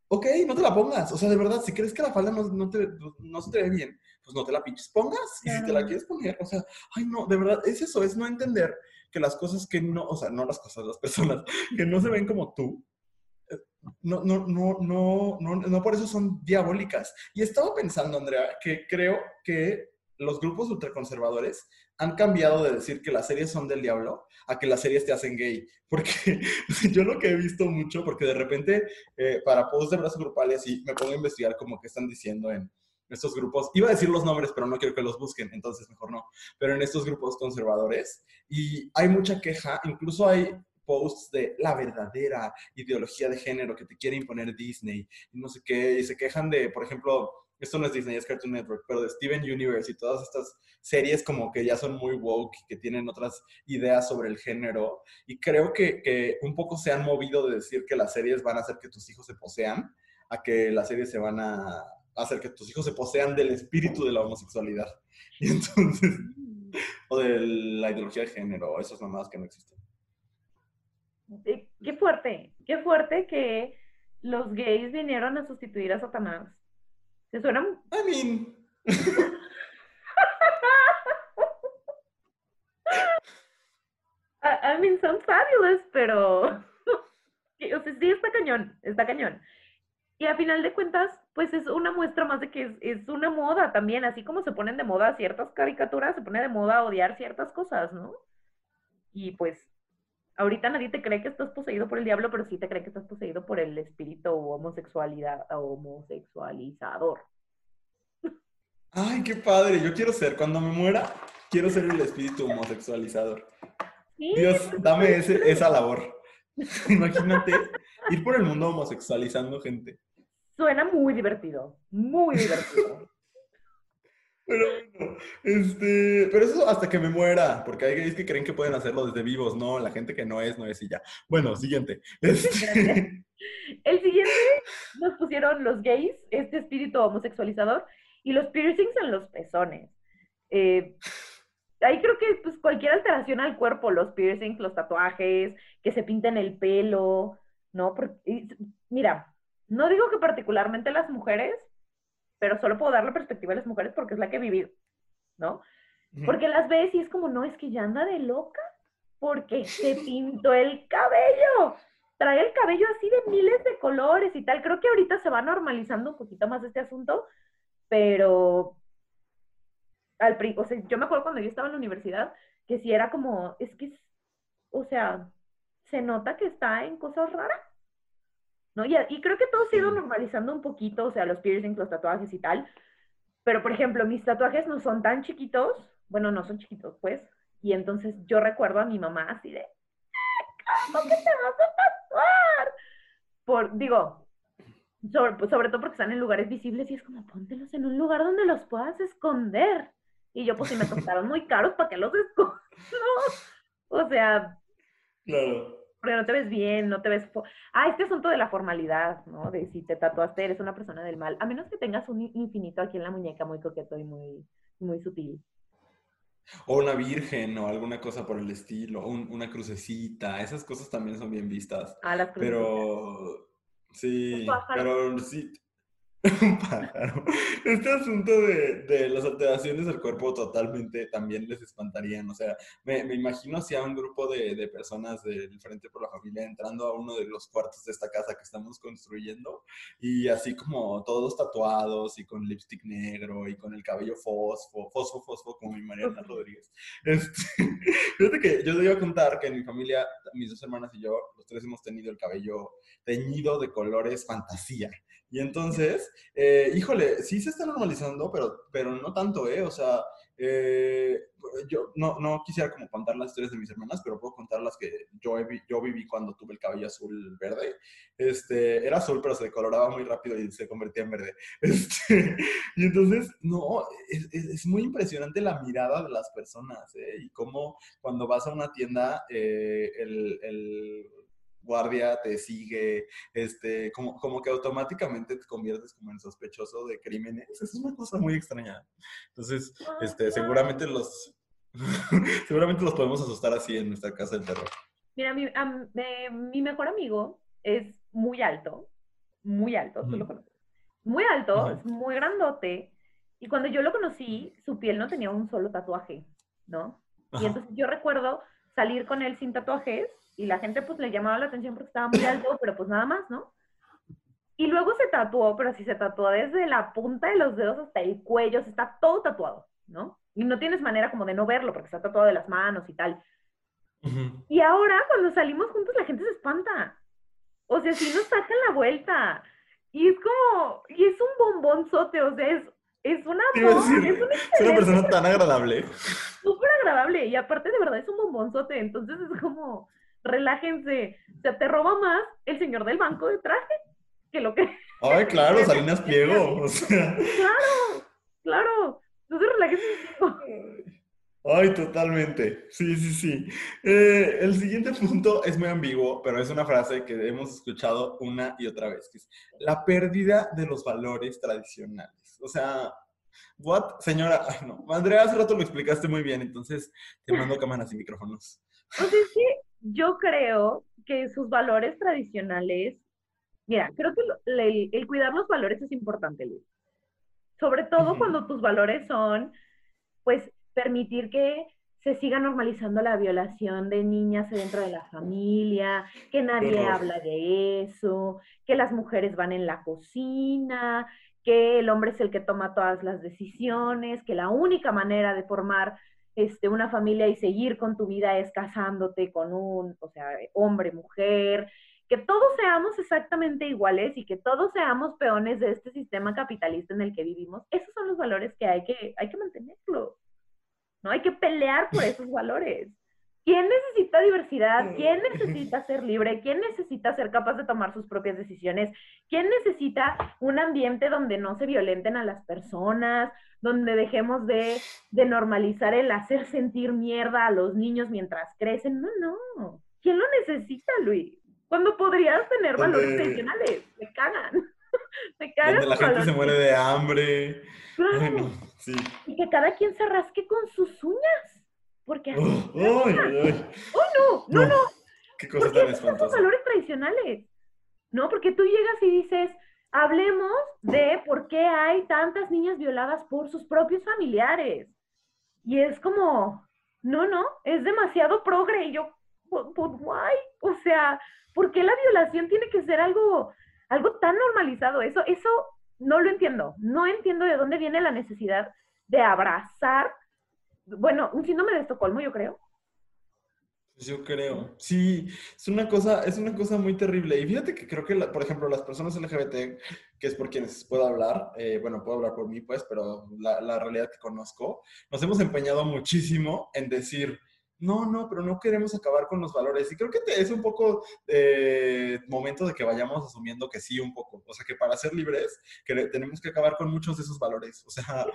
ok, no te la pongas. O sea, de verdad, si crees que la falda no, te, no se te ve bien, pues no te la pinches pongas. Y si te la quieres poner, o sea, ay, no, de verdad, es eso, es no entender que las cosas que no, o sea, no las cosas, las personas que no se ven como tú, eh, no, no, no, no, no, no por eso son diabólicas. Y estaba pensando, Andrea, que creo que los grupos ultraconservadores han cambiado de decir que las series son del diablo a que las series te hacen gay. Porque yo lo que he visto mucho, porque de repente eh, para posts de brazos grupales y me pongo a investigar como que están diciendo en estos grupos, iba a decir los nombres, pero no quiero que los busquen, entonces mejor no, pero en estos grupos conservadores y hay mucha queja, incluso hay posts de la verdadera ideología de género que te quiere imponer Disney no sé qué, y se quejan de, por ejemplo, esto no es Disney, es Cartoon Network, pero de Steven Universe y todas estas series como que ya son muy woke, que tienen otras ideas sobre el género. Y creo que, un poco se han movido de decir que las series van a hacer que tus hijos se posean, a que las series se van a hacer que tus hijos se posean del espíritu de la homosexualidad. Y entonces, o de la ideología de género, esas mamadas que no existen. Qué fuerte, qué fuerte que los gays vinieron a sustituir a Satanás. ¿Te suena? I mean. I, mean, son fabulous, pero. o sea, sí, está cañón, está cañón. Y a final de cuentas, pues es una muestra más de que es, es, una moda también, así como se ponen de moda ciertas caricaturas, se pone de moda odiar ciertas cosas, ¿no? Y pues ahorita nadie te cree que estás poseído por el diablo, pero sí te cree que estás poseído por el espíritu homosexualidad, homosexualizador. Ay, qué padre. Yo quiero ser, cuando me muera, quiero ser el espíritu homosexualizador. Dios, dame esa labor. Imagínate ir por el mundo homosexualizando gente. suena muy divertido, muy divertido. Pero bueno, este, pero eso hasta que me muera, porque hay gays que creen que pueden hacerlo desde vivos, no, la gente que no es, no es y ya. Bueno, siguiente. El siguiente nos pusieron los gays, este espíritu homosexualizador, y los piercings en los pezones. Eh, ahí creo que pues, cualquier alteración al cuerpo, los piercings, los tatuajes, que se pinten el pelo, ¿no? Porque, mira, no digo que particularmente las mujeres, pero solo puedo dar la perspectiva a las mujeres porque es la que he vivido, ¿no? Porque las ves y es como, no, es que ya anda de loca porque se pintó el cabello. Trae el cabello así de miles de colores y tal. Creo que ahorita se va normalizando un poquito más este asunto, pero al o sea, yo me acuerdo cuando yo estaba en la universidad que si era como, es que, o sea, se nota que está en cosas raras. ¿No? Y, y, creo que todo se ha ido normalizando un poquito, o sea, los piercings, los tatuajes y tal. Pero, por ejemplo, mis tatuajes no son tan chiquitos, bueno, no son chiquitos, pues. Y entonces yo recuerdo a mi mamá así de, ¿cómo que te vas a tatuar? Por, digo, sobre, pues, sobre todo porque están en lugares visibles y es como, póntelos en un lugar donde los puedas esconder. Y yo, pues, si me costaron muy caros, ¿para qué los escondo? O sea... Claro no te ves bien, no te ves... Ah, este asunto de la formalidad, ¿no? De si te tatuaste, eres una persona del mal. A menos que tengas un infinito aquí en la muñeca muy coqueto y muy, muy sutil. O una virgen o alguna cosa por el estilo, una crucecita, esas cosas también son bien vistas. Ah, las Pero, sí, pero sí, un pájaro. Este asunto de, de, las alteraciones del cuerpo totalmente también les espantarían. O sea, me, me imagino si a un grupo de, de, personas del Frente por la Familia entrando a uno de los cuartos de esta casa que estamos construyendo y así como todos tatuados y con lipstick negro y con el cabello fosfo, fosfo, fosfo, como mi Mariana Rodríguez. Este, fíjate que yo te iba a contar que en mi familia, mis dos hermanas y yo, los tres hemos tenido el cabello teñido de colores fantasía. Y entonces, eh, híjole, sí se está normalizando, pero, pero no tanto, ¿eh? O sea, eh, yo no, no, quisiera como contar las historias de mis hermanas, pero puedo contar las que yo, yo viví cuando tuve el cabello azul verde. Este, era azul, pero se decoloraba muy rápido y se convertía en verde. Este, y entonces, no, es, es, muy impresionante la mirada de las personas, ¿eh? Y cómo cuando vas a una tienda, eh, el guardia te sigue, este, como, como que automáticamente te conviertes como en sospechoso de crímenes. Es una cosa muy extraña. Entonces, este, seguramente los, seguramente los podemos asustar así en nuestra casa del terror. Mira, mi, mi mejor amigo es muy alto, muy alto, tú lo conoces. Muy alto, es muy grandote. Y cuando yo lo conocí, su piel no tenía un solo tatuaje, ¿no? Y entonces yo recuerdo salir con él sin tatuajes y la gente pues le llamaba la atención porque estaba muy alto, pero pues nada más, ¿no? Y luego se tatuó, pero sí se tatuó desde la punta de los dedos hasta el cuello, se está todo tatuado, ¿no? Y no tienes manera como de no verlo porque está tatuado de las manos y tal. Y ahora cuando salimos juntos la gente se espanta. O sea, sí nos sacan la vuelta. Y es como, y es un bombonzote, o sea, es, es una es, es una persona tan agradable. Súper agradable. Y aparte de verdad es un bombonzote. Entonces es como, relájense. O sea, te roba más el señor del banco de traje que lo que... Ay, claro, Salinas Pliego. O sea. Claro, claro. Entonces relájense. Ay, totalmente. Sí, sí, sí. Eh, el siguiente punto es muy ambiguo, pero es una frase que hemos escuchado una y otra vez, que es la pérdida de los valores tradicionales. O sea, what, señora, ay no, Andrea, hace rato lo explicaste muy bien, entonces te mando cámaras y micrófonos. O sea, sí, yo creo que sus valores tradicionales, mira, creo que el, cuidar los valores es importante, Luis. Sobre todo cuando tus valores son, pues, permitir que se siga normalizando la violación de niñas dentro de la familia, que nadie habla de eso, que las mujeres van en la cocina, que el hombre es el que toma todas las decisiones, que la única manera de formar este, una familia y seguir con tu vida es casándote con un, o sea, hombre, mujer, que todos seamos exactamente iguales y que todos seamos peones de este sistema capitalista en el que vivimos, esos son los valores que hay que, hay que mantenerlos, ¿no? Hay que pelear por esos valores. ¿Quién necesita diversidad? ¿Quién necesita ser libre? ¿Quién necesita ser capaz de tomar sus propias decisiones? ¿Quién necesita un ambiente donde no se violenten a las personas? Donde dejemos de, de normalizar el hacer sentir mierda a los niños mientras crecen. No, no. ¿Quién lo necesita, Luis? Cuando podrías tener valores tradicionales. Me cagan. Me cagan. Donde la gente se muere de hambre. Claro. sí. Y que cada quien se rasque con sus uñas porque así. ¡Oh, no! ¡No, no! ¡Qué cosa tan espantosa! Son valores tradicionales, ¿no? Porque tú llegas y dices, hablemos de por qué hay tantas niñas violadas por sus propios familiares. Y es como, no, no, es demasiado progre. Y yo, but why? O sea, ¿por qué la violación tiene que ser algo, algo tan normalizado? Eso, eso no lo entiendo. No entiendo de dónde viene la necesidad de abrazar bueno, un síndrome de Estocolmo, yo creo. Pues yo creo. Sí, es una cosa, es una cosa muy terrible. Y fíjate que creo que, por ejemplo, las personas LGBT, que es por quienes puedo hablar, eh, bueno, puedo hablar por mí, pues, pero la, la realidad que conozco, nos hemos empeñado muchísimo en decir, no, no, pero no queremos acabar con los valores. Y creo que es un poco eh, momento de que vayamos asumiendo que sí, un poco. O sea, que para ser libres que tenemos que acabar con muchos de esos valores. O sea,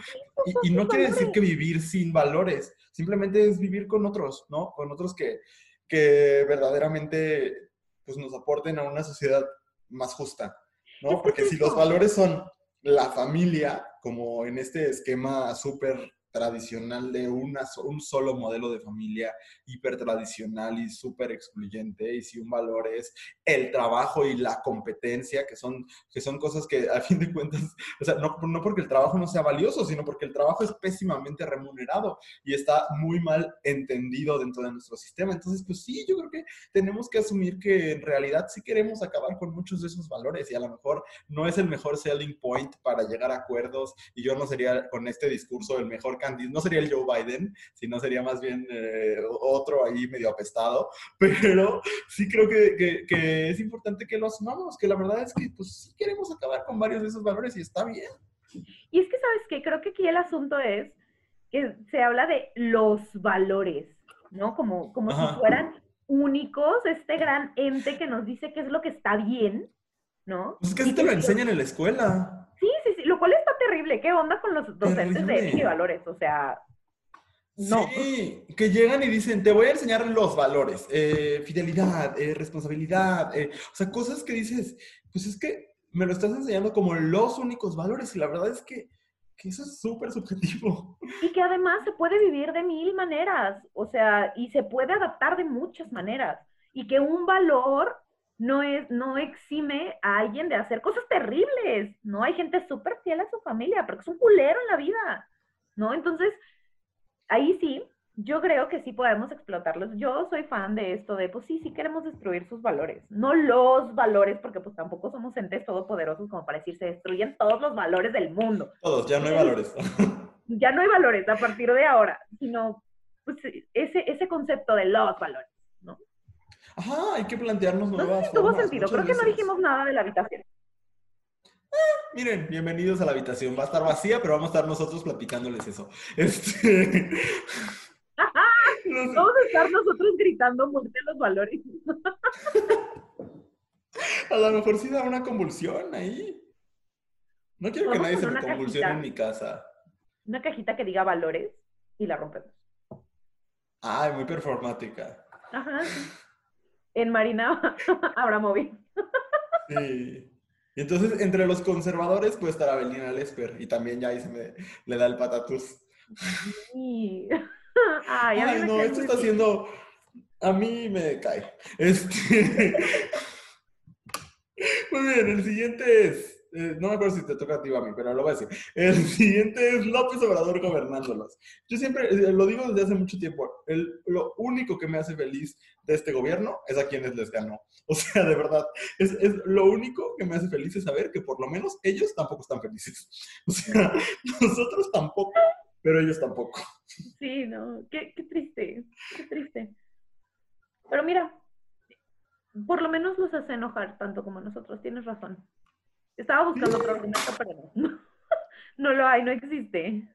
y, no quiere decir que vivir sin valores, simplemente es vivir con otros, ¿no? Con otros que, que verdaderamente pues, nos aporten a una sociedad más justa, ¿no? Porque si los valores son la familia, como en este esquema súper tradicional de una, un solo modelo de familia hiper tradicional y súper excluyente, y si un valor es el trabajo y la competencia, que son, que son cosas que a fin de cuentas, o sea, no, no porque el trabajo no sea valioso, sino porque el trabajo es pésimamente remunerado y está muy mal entendido dentro de nuestro sistema. Entonces, pues sí, yo creo que tenemos que asumir que en realidad sí queremos acabar con muchos de esos valores y a lo mejor no es el mejor selling point para llegar a acuerdos y yo no sería con este discurso el mejor no sería el Joe Biden, sino sería más bien eh, otro ahí medio apestado, pero sí creo que, que, es importante que lo asumamos, que la verdad es que pues sí queremos acabar con varios de esos valores y está bien. Y es que, ¿sabes qué? Creo que aquí el asunto es que se habla de los valores, ¿no? Como, como si fueran únicos, este gran ente que nos dice qué es lo que está bien, ¿no? Pues es que te lo enseñan en la escuela. ¿Qué onda con los docentes de ética y valores? O sea, no. Sí, que llegan y dicen, te voy a enseñar los valores, eh, fidelidad, eh, responsabilidad, eh, o sea, cosas que dices, pues es que me lo estás enseñando como los únicos valores y la verdad es que, que eso es súper subjetivo. Y que además se puede vivir de mil maneras, o sea, y se puede adaptar de muchas maneras. Y que un valor no, es, no exime a alguien de hacer cosas terribles, ¿no? Hay gente súper fiel a su familia, porque es un culero en la vida, ¿no? Entonces, ahí sí, yo creo que sí podemos explotarlos. Yo soy fan de esto de, pues sí, sí queremos destruir sus valores, no los valores, porque pues tampoco somos entes todopoderosos como para decir se destruyen todos los valores del mundo. Todos, ya no hay valores. ya no hay valores a partir de ahora, sino pues, ese, ese concepto de los valores, ¿no? Ajá, hay que plantearnos nuevas no tuvo sentido. Creo que no dijimos nada de la habitación. Eh, miren, bienvenidos a la habitación. Va a estar vacía, pero vamos a estar nosotros platicándoles eso. Este... Vamos a estar nosotros gritando muerte los valores. a lo mejor sí da una convulsión ahí. No quiero que nadie se me convulsione en mi casa. Una cajita que diga valores y la rompemos. Ay, muy performática. Ajá en Marina móvil. sí. Y entonces, entre los conservadores puede estar Abelina Lesper y también ya ahí se me le da el patatús. Sí. Ay, no, esto está haciendo. A mí me cae. Este. Muy bien, el siguiente es. Eh, no me acuerdo si te toca a ti o a mí, pero lo voy a decir. El siguiente es López Obrador gobernándolos. Yo siempre eh, lo digo desde hace mucho tiempo. El, lo único que me hace feliz de este gobierno es a quienes les ganó. O sea, de verdad, es, es, lo único que me hace feliz es saber que por lo menos ellos tampoco están felices. O sea, nosotros tampoco, pero ellos tampoco. Sí, no, qué, qué triste, qué triste. Pero mira, por lo menos los hace enojar tanto como nosotros, tienes razón. Estaba buscando otro argumento, pero no. No lo hay, no existe.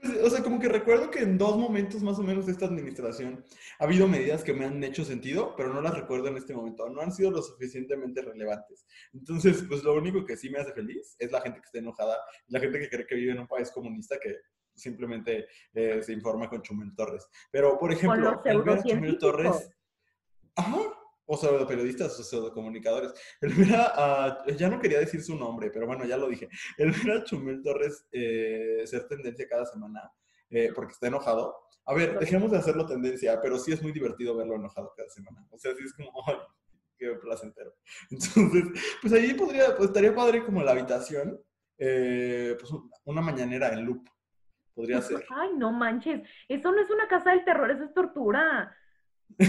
Pues, o sea, como que recuerdo que en dos momentos más o menos de esta administración ha habido medidas que me han hecho sentido, pero no las recuerdo en este momento. No han sido lo suficientemente relevantes. Entonces, pues lo único que sí me hace feliz es la gente que está enojada, la gente que cree que vive en un país comunista que simplemente eh, se informa con Chumel Torres. Pero, por ejemplo, el ver a Chumel Torres... Ajá, o pseudoperiodistas o pseudocomunicadores. El ver ya no quería decir su nombre, pero bueno, ya lo dije. El Chumel Torres eh, ser tendencia cada semana, eh, porque está enojado. A ver, dejemos de hacerlo tendencia, pero sí es muy divertido verlo enojado cada semana. O sea, sí es como, ay, qué placentero. Entonces, pues ahí podría, pues estaría padre como la habitación, eh, pues una mañanera en loop. Podría ser. Ay, no manches. Eso no es una casa del terror, eso es tortura.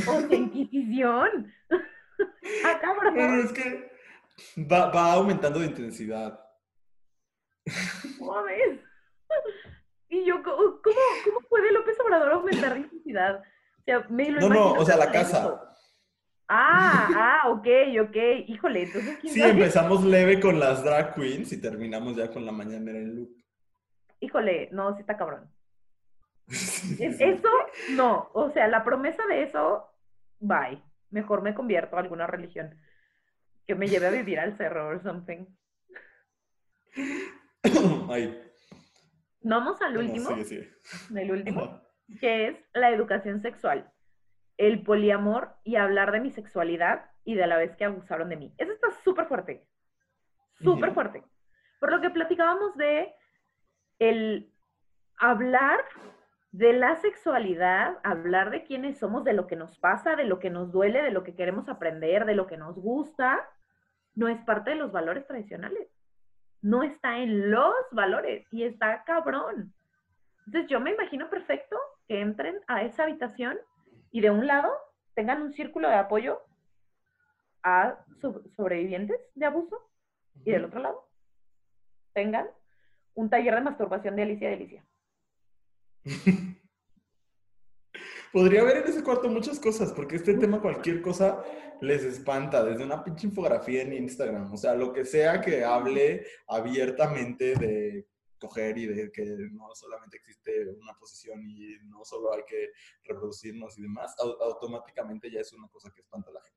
O de Inquisición. ah, cabrón. es que va, va aumentando de intensidad. ves? Y yo, ¿cómo, ¿cómo puede López Obrador aumentar de intensidad? O sea, me lo no, no, o sea, la casa. Ah, ah, ok, ok. Híjole, entonces. sí, empezamos leve con las drag queens y terminamos ya con la mañanera en loop. Híjole, no, sí está cabrón. Eso, no. O sea, la promesa de eso, bye. Mejor me convierto a alguna religión que me lleve a vivir al cerro o something. Vamos al último. El último, que es la educación sexual, el poliamor y hablar de mi sexualidad y de la vez que abusaron de mí. Eso está súper fuerte. Súper fuerte. Por lo que platicábamos de el hablar de la sexualidad, hablar de quiénes somos, de lo que nos pasa, de lo que nos duele, de lo que queremos aprender, de lo que nos gusta, no es parte de los valores tradicionales. No está en los valores y está cabrón. Entonces yo me imagino perfecto que entren a esa habitación y de un lado tengan un círculo de apoyo a sobrevivientes de abuso y del otro lado tengan un taller de masturbación de Alicia Delicia. Podría haber en ese cuarto muchas cosas, porque este tema, cualquier cosa les espanta, desde una pinche infografía en Instagram, o sea, lo que sea que hable abiertamente de coger y de que no solamente existe una posición y no solo hay que reproducirnos y demás, automáticamente ya es una cosa que espanta a la gente.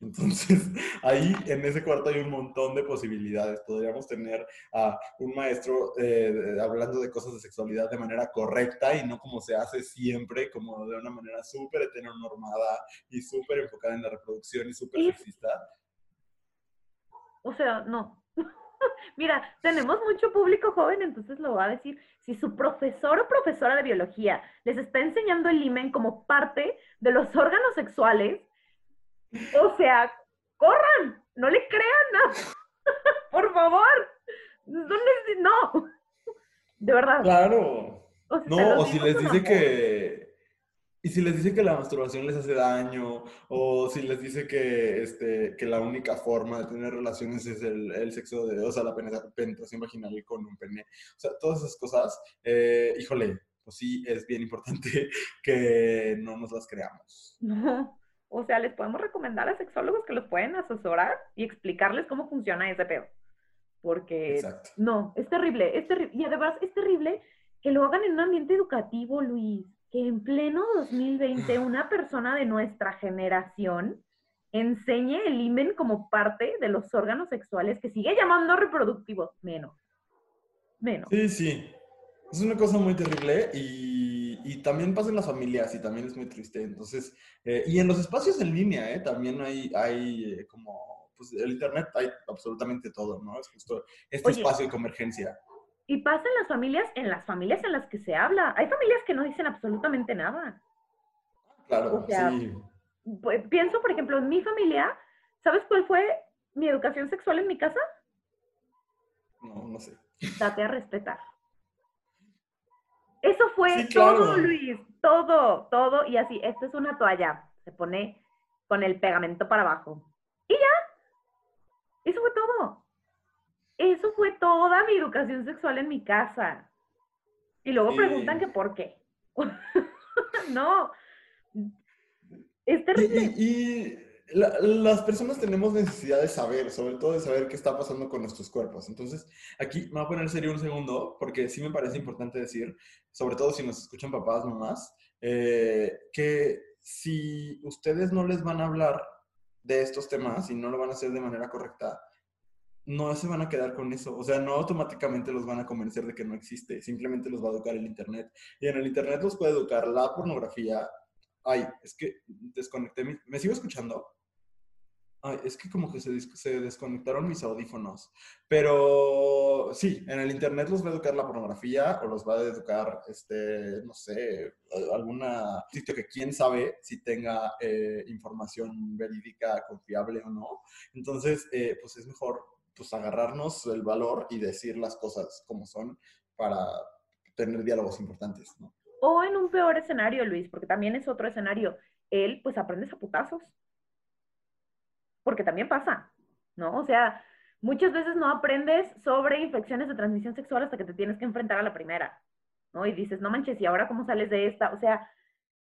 Entonces, ahí en ese cuarto hay un montón de posibilidades. Podríamos tener a un maestro eh, hablando de cosas de sexualidad de manera correcta y no como se hace siempre, como de una manera súper heteronormada y súper enfocada en la reproducción y súper sexista. O sea, no. Mira, tenemos mucho público joven, entonces lo va a decir. Si su profesor o profesora de biología les está enseñando el imen como parte de los órganos sexuales, o sea, corran, no le crean nada. Por favor. No, de verdad. Claro. no, o si les dice que... Y si les dice que la masturbación les hace daño, o si les dice que, este, que la única forma de tener relaciones es el, sexo de, o sea, la penetración vaginal con un pene. O sea, todas esas cosas, eh, híjole, pues sí, es bien importante que no nos las creamos. O sea, les podemos recomendar a sexólogos que los pueden asesorar y explicarles cómo funciona ese pedo. Porque no, es terrible, es terrible. Y además es terrible que lo hagan en un ambiente educativo, Luis. Que en pleno 2020 una persona de nuestra generación enseñe el imen como parte de los órganos sexuales que sigue llamando reproductivos. Menos. Menos. Sí, sí. Es una cosa muy terrible y y también pasa en las familias y también es muy triste. Entonces, eh, y en los espacios en línea, ¿eh? También hay, hay eh, como, pues el Internet hay absolutamente todo, ¿no? Es justo este espacio de convergencia. Y pasa en las familias, en las familias en las que se habla. Hay familias que no dicen absolutamente nada. Claro, sí. Pues, pienso, por ejemplo, en mi familia, ¿sabes cuál fue mi educación sexual en mi casa? No, no sé. Date a respetar. Eso fue todo, Luis, todo, todo. Y así, esta es una toalla. Se pone con el pegamento para abajo. Y ya. Eso fue todo. Eso fue toda mi educación sexual en mi casa. Y luego preguntan que por qué. no. Es terrible. Y, las personas tenemos necesidad de saber, sobre todo de saber qué está pasando con nuestros cuerpos. Entonces, aquí me voy a poner serio un segundo, porque sí me parece importante decir, sobre todo si nos escuchan papás, mamás, eh, que si ustedes no les van a hablar de estos temas y no lo van a hacer de manera correcta, no se van a quedar con eso. O sea, no automáticamente los van a convencer de que no existe. Simplemente los va a educar el Internet. Y en el Internet los puede educar la pornografía. Ay, es que desconecté ¿Me sigo escuchando? Ay, es que como que se, se, desconectaron mis audífonos. Pero sí, en el internet los va a educar la pornografía o los va a educar, este, no sé, algún sitio que quién sabe si tenga eh, información verídica, confiable o no. Entonces, eh, pues es mejor pues agarrarnos el valor y decir las cosas como son para tener diálogos importantes, ¿no? O en un peor escenario, Luis, porque también es otro escenario. Él, pues, aprendes a putazos porque también pasa, ¿no? O sea, muchas veces no aprendes sobre infecciones de transmisión sexual hasta que te tienes que enfrentar a la primera, ¿no? Y dices, no manches, ¿y ahora cómo sales de esta? O sea,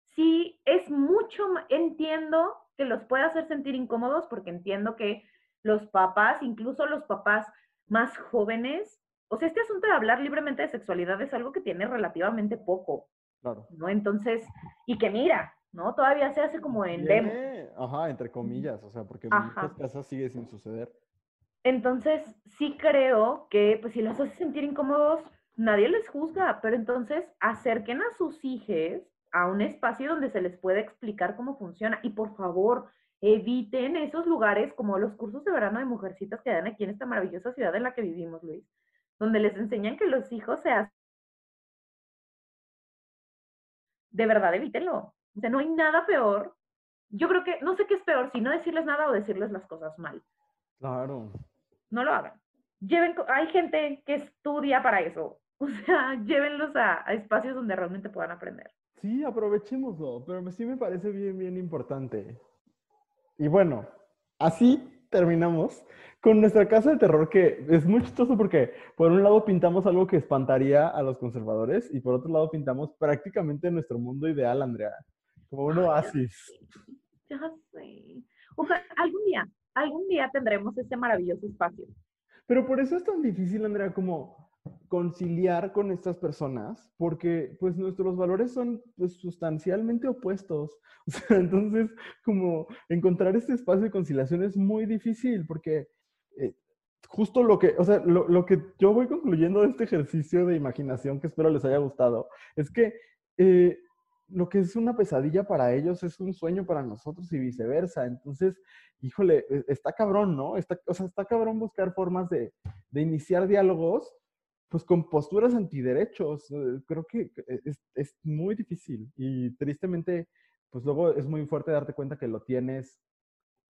sí es mucho, entiendo que los puede hacer sentir incómodos porque entiendo que los papás, incluso los papás más jóvenes, o sea, este asunto de hablar libremente de sexualidad es algo que tiene relativamente poco, claro. ¿no? Entonces, y que mira, ¿no? Todavía se hace como en demo. Ajá, entre comillas, o sea, porque en muchas casas sigue sin suceder. Entonces, sí creo que, pues, si los hace sentir incómodos, nadie les juzga, pero entonces acerquen a sus hijos a un espacio donde se les pueda explicar cómo funciona. Y por favor, eviten esos lugares como los cursos de verano de mujercitas que dan aquí en esta maravillosa ciudad en la que vivimos, Luis, donde les enseñan que los hijos se hacen. De verdad, evítenlo. O sea, no hay nada peor. Yo creo que, no sé qué es peor, si no decirles nada o decirles las cosas mal. Claro. No lo hagan. Lleven, hay gente que estudia para eso. O sea, llévenlos a, a espacios donde realmente puedan aprender. Sí, aprovechémoslo, pero sí me parece bien, bien importante. Y bueno, así terminamos con nuestra casa de terror, que es muy chistoso porque por un lado pintamos algo que espantaría a los conservadores y por otro lado pintamos prácticamente nuestro mundo ideal, Andrea. Como un oasis. Ya sé. Ojalá, algún día, algún día tendremos este maravilloso espacio. Pero por eso es tan difícil, Andrea, como conciliar con estas personas, porque pues nuestros valores son pues, sustancialmente opuestos. O sea, entonces, como encontrar este espacio de conciliación es muy difícil, porque eh, justo lo que, o sea, lo, que yo voy concluyendo de este ejercicio de imaginación, que espero les haya gustado, es que eh, lo que es una pesadilla para ellos es un sueño para nosotros y viceversa. Entonces, híjole, e, está cabrón, ¿no? Está, o sea, está cabrón buscar formas de, iniciar diálogos, pues con posturas antiderechos. Eh, creo que es, es, muy difícil y tristemente, pues luego es muy fuerte darte cuenta que lo tienes,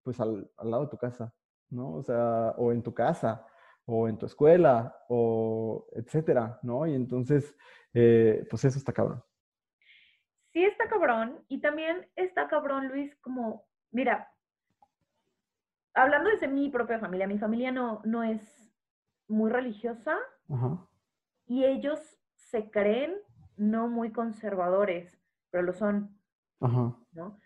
pues al lado de tu casa, ¿no? O sea, o en tu casa, o en tu escuela, o etcétera, ¿no? Y entonces, eh, pues eso está cabrón sí está cabrón y también está cabrón, Luis, como, mira, hablando desde mi propia familia, mi familia no, no es muy religiosa y ellos se creen no muy conservadores, pero lo son, ¿no?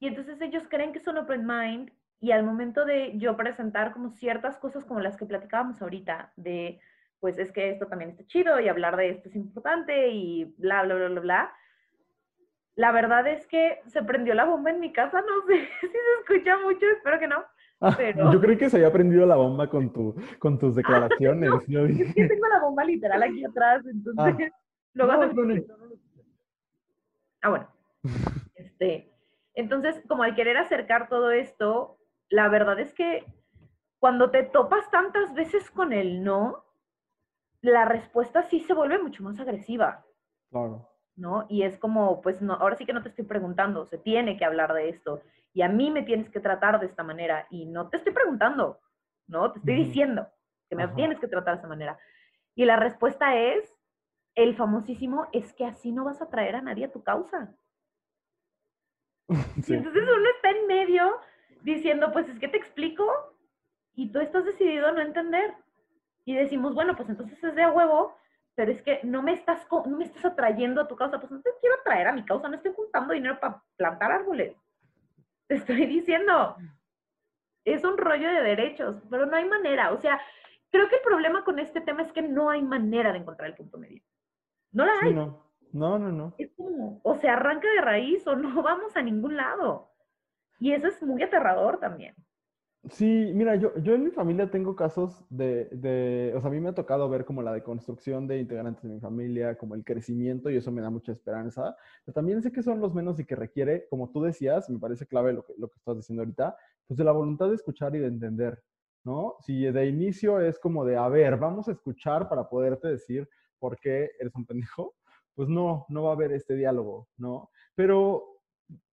Y entonces ellos creen que son open mind y al momento de yo presentar como ciertas cosas como las que platicábamos ahorita, de pues es que esto también está chido y hablar de esto es importante y bla, bla, bla, bla, bla, la verdad es que se prendió la bomba en mi casa, no sé si se escucha mucho, espero que no. Ah, pero... Yo creí que se había prendido la bomba con, tu, con tus declaraciones. yo Es que tengo la bomba literal aquí atrás, entonces ah. Ah, bueno. Este, entonces, como al querer acercar todo esto, la verdad es que cuando te topas tantas veces con el no, la respuesta sí se vuelve mucho más agresiva. Claro. ¿no? Y es como, pues no, ahora sí que no te estoy preguntando, se tiene que hablar de esto y a mí me tienes que tratar de esta manera y no te estoy preguntando, ¿no? Te estoy diciendo que me tienes que tratar de esta manera. Y la respuesta es, el famosísimo, es que así no vas a traer a nadie a tu causa. Y entonces uno está en medio diciendo, pues es que te explico y tú estás decidido a no entender. Y decimos, bueno, pues entonces es de a huevo pero es que no me estás, no me estás atrayendo a tu causa, pues no te quiero atraer a mi causa, no estoy juntando dinero para plantar árboles. Te estoy diciendo, es un rollo de derechos, pero no hay manera. O sea, creo que el problema con este tema es que no hay manera de encontrar el punto medio. No la hay. no. no, no, no. Es como, o se arranca de raíz o no vamos a ningún lado. Y eso es muy aterrador también. Sí, mira, yo, yo en mi familia tengo casos de, de, o sea, a mí me ha tocado ver como la deconstrucción de integrantes de mi familia, como el crecimiento y eso me da mucha esperanza, pero también sé que son los menos y que requiere, como tú decías, me parece clave lo que, lo que estás diciendo ahorita, pues de la voluntad de escuchar y de entender, ¿no? Si de inicio es como de, a ver, vamos a escuchar para poderte decir por qué eres un pendejo, pues no, no va a haber este diálogo, ¿no? Pero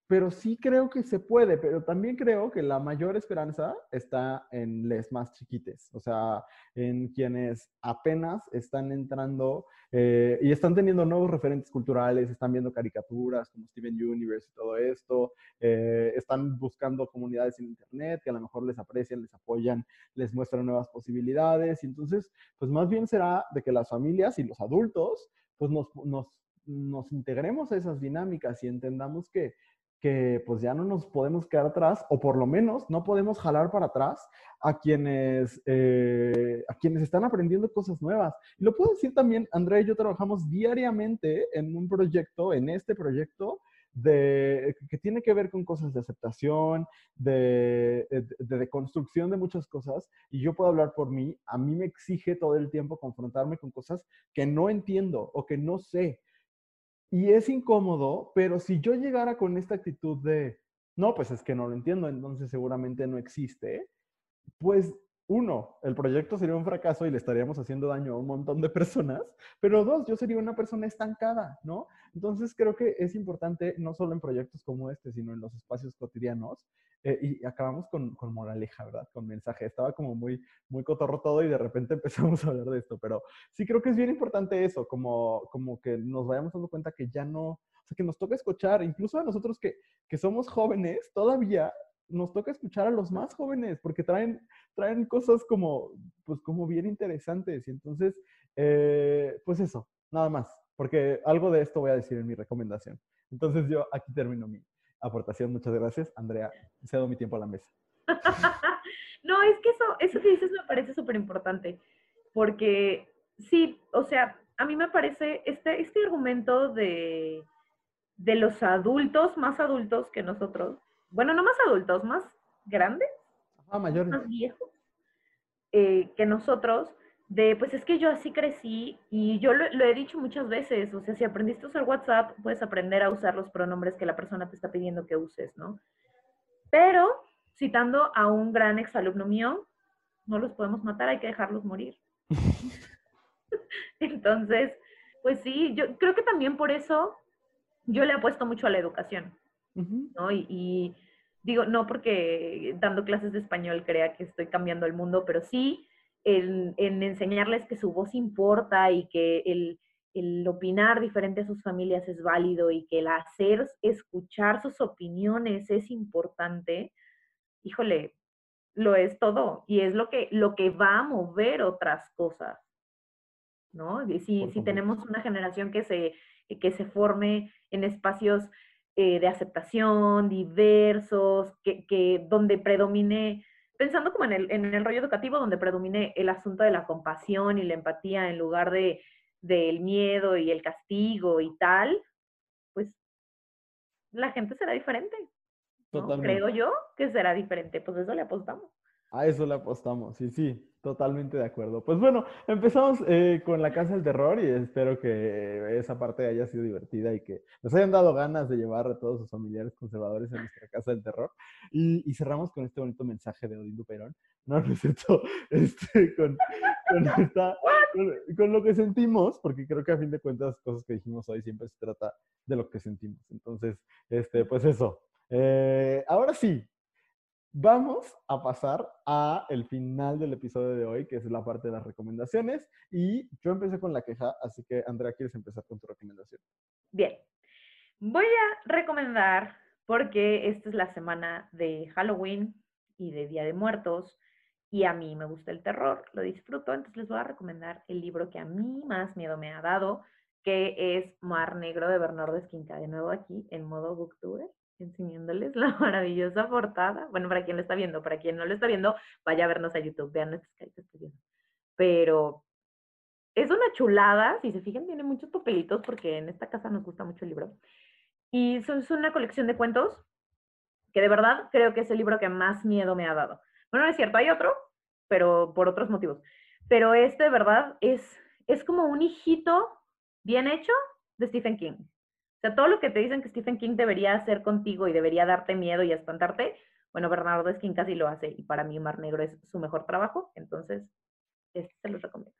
pero sí creo que se puede, pero también creo que la mayor esperanza está en les más chiquites, o sea, en quienes apenas están entrando eh, y están teniendo nuevos referentes culturales, están viendo caricaturas como Steven Universe y todo esto, eh, están buscando comunidades en Internet que a lo mejor les aprecian, les apoyan, les muestran nuevas posibilidades, y entonces, pues más bien será de que las familias y los adultos, pues nos, nos, nos integremos a esas dinámicas y entendamos que que pues ya no nos podemos quedar atrás o por lo menos no podemos jalar para atrás a quienes, eh, a quienes están aprendiendo cosas nuevas. Y lo puedo decir también, Andrea y yo trabajamos diariamente en un proyecto, en este proyecto, de, que tiene que ver con cosas de aceptación, de, de, de, construcción de muchas cosas, y yo puedo hablar por mí, a mí me exige todo el tiempo confrontarme con cosas que no entiendo o que no sé, y es incómodo, pero si yo llegara con esta actitud de, no, pues es que no lo entiendo, entonces seguramente no existe, pues uno, el proyecto sería un fracaso y le estaríamos haciendo daño a un montón de personas, pero dos, yo sería una persona estancada, ¿no? Entonces creo que es importante, no solo en proyectos como este, sino en los espacios cotidianos, eh, y acabamos con, con, moraleja, ¿verdad? Con mensaje. Estaba como muy, muy cotorro todo y de repente empezamos a hablar de esto, pero sí creo que es bien importante eso, como, como que nos vayamos dando cuenta que ya no, o sea, que nos toca escuchar, incluso a nosotros que, que somos jóvenes, todavía nos toca escuchar a los más jóvenes porque traen, traen cosas como, pues como bien interesantes. Y entonces, eh, pues eso, nada más, porque algo de esto voy a decir en mi recomendación. Entonces yo aquí termino mi aportación. Muchas gracias, Andrea. Cedo mi tiempo a la mesa. no, es que eso, eso que dices me parece súper importante, porque sí, o sea, a mí me parece este, este argumento de, de los adultos, más adultos que nosotros, bueno, no más adultos, más grandes, mayores. más viejos eh, que nosotros, de pues es que yo así crecí y yo lo, he dicho muchas veces, o sea, si aprendiste a usar WhatsApp, puedes aprender a usar los pronombres que la persona te está pidiendo que uses, ¿no? Pero, citando a un gran exalumno mío, no los podemos matar, hay que dejarlos morir. Entonces, pues sí, yo creo que también por eso yo le apuesto mucho a la educación. ¿No? Y, digo, no porque dando clases de español crea que estoy cambiando el mundo, pero sí en, enseñarles que su voz importa y que el, el, opinar diferente a sus familias es válido y que el hacer escuchar sus opiniones es importante, híjole, lo es todo y es lo que, lo que va a mover otras cosas. ¿No? Si, si tenemos una generación que se, que se forme en espacios eh, de aceptación, diversos, que, donde predomine, pensando como en el, en el rollo educativo, donde predomine el asunto de la compasión y la empatía en lugar de del miedo y el castigo y tal, pues la gente será diferente. Creo yo que será diferente, pues eso le apostamos. A eso le apostamos, sí, sí. Totalmente de acuerdo. Pues bueno, empezamos eh, con la Casa del Terror y espero que esa parte haya sido divertida y que nos hayan dado ganas de llevar a todos sus familiares conservadores a nuestra Casa del Terror. Y, cerramos con este bonito mensaje de Odín Duperón. No, no es cierto, este, con, con, lo que sentimos, porque creo que a fin de cuentas, cosas que dijimos hoy siempre se trata de lo que sentimos. Entonces, este, pues eso. Eh, ahora sí, Vamos a pasar a el final del episodio de hoy, que es la parte de las recomendaciones. Y yo empecé con la queja, así que Andrea, ¿quieres empezar con tu recomendación? Bien. Voy a recomendar, porque esta es la semana de Halloween y de Día de Muertos, y a mí me gusta el terror, lo disfruto, entonces les voy a recomendar el libro que a mí más miedo me ha dado, que es Mar Negro de Bernardo Esquinca, de nuevo aquí en modo booktuber. Enseñándoles la maravillosa portada. Bueno, para quien lo está viendo, para quien no lo está viendo, vaya a vernos a YouTube, vean nuestras caritas Pero es una chulada, si se fijan, tiene muchos papelitos porque en esta casa nos gusta mucho el libro. Y es una colección de cuentos que de verdad creo que es el libro que más miedo me ha dado. Bueno, no es cierto, hay otro, pero por otros motivos. Pero este, de verdad, es, es como un hijito bien hecho de Stephen King. O sea, todo lo que te dicen que Stephen King debería hacer contigo y debería darte miedo y espantarte, bueno, Bernardo Skin casi lo hace y para mí Mar Negro es su mejor trabajo, entonces este se los recomiendo.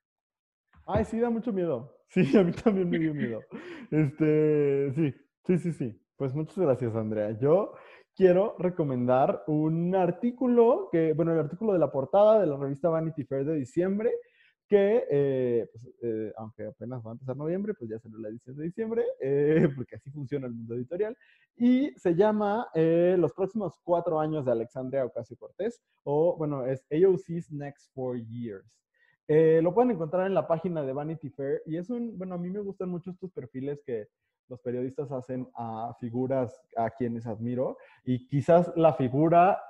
Ay, sí, da mucho miedo. Sí, a mí también me dio miedo. Este, sí, sí, sí, sí. Pues muchas gracias, Andrea. Yo quiero recomendar un artículo que, bueno, el artículo de la portada de la revista Vanity Fair de diciembre, que, eh, pues, eh, aunque apenas va a empezar noviembre, pues ya salió la edición de diciembre, eh, porque así funciona el mundo editorial, y se llama Los próximos cuatro años de Alexandria Ocasio-Cortez, o bueno, es AOC's Next Four Years. lo pueden encontrar en la página de Vanity Fair, y es un, bueno, a mí me gustan mucho estos perfiles que los periodistas hacen a figuras a quienes admiro, y quizás la figura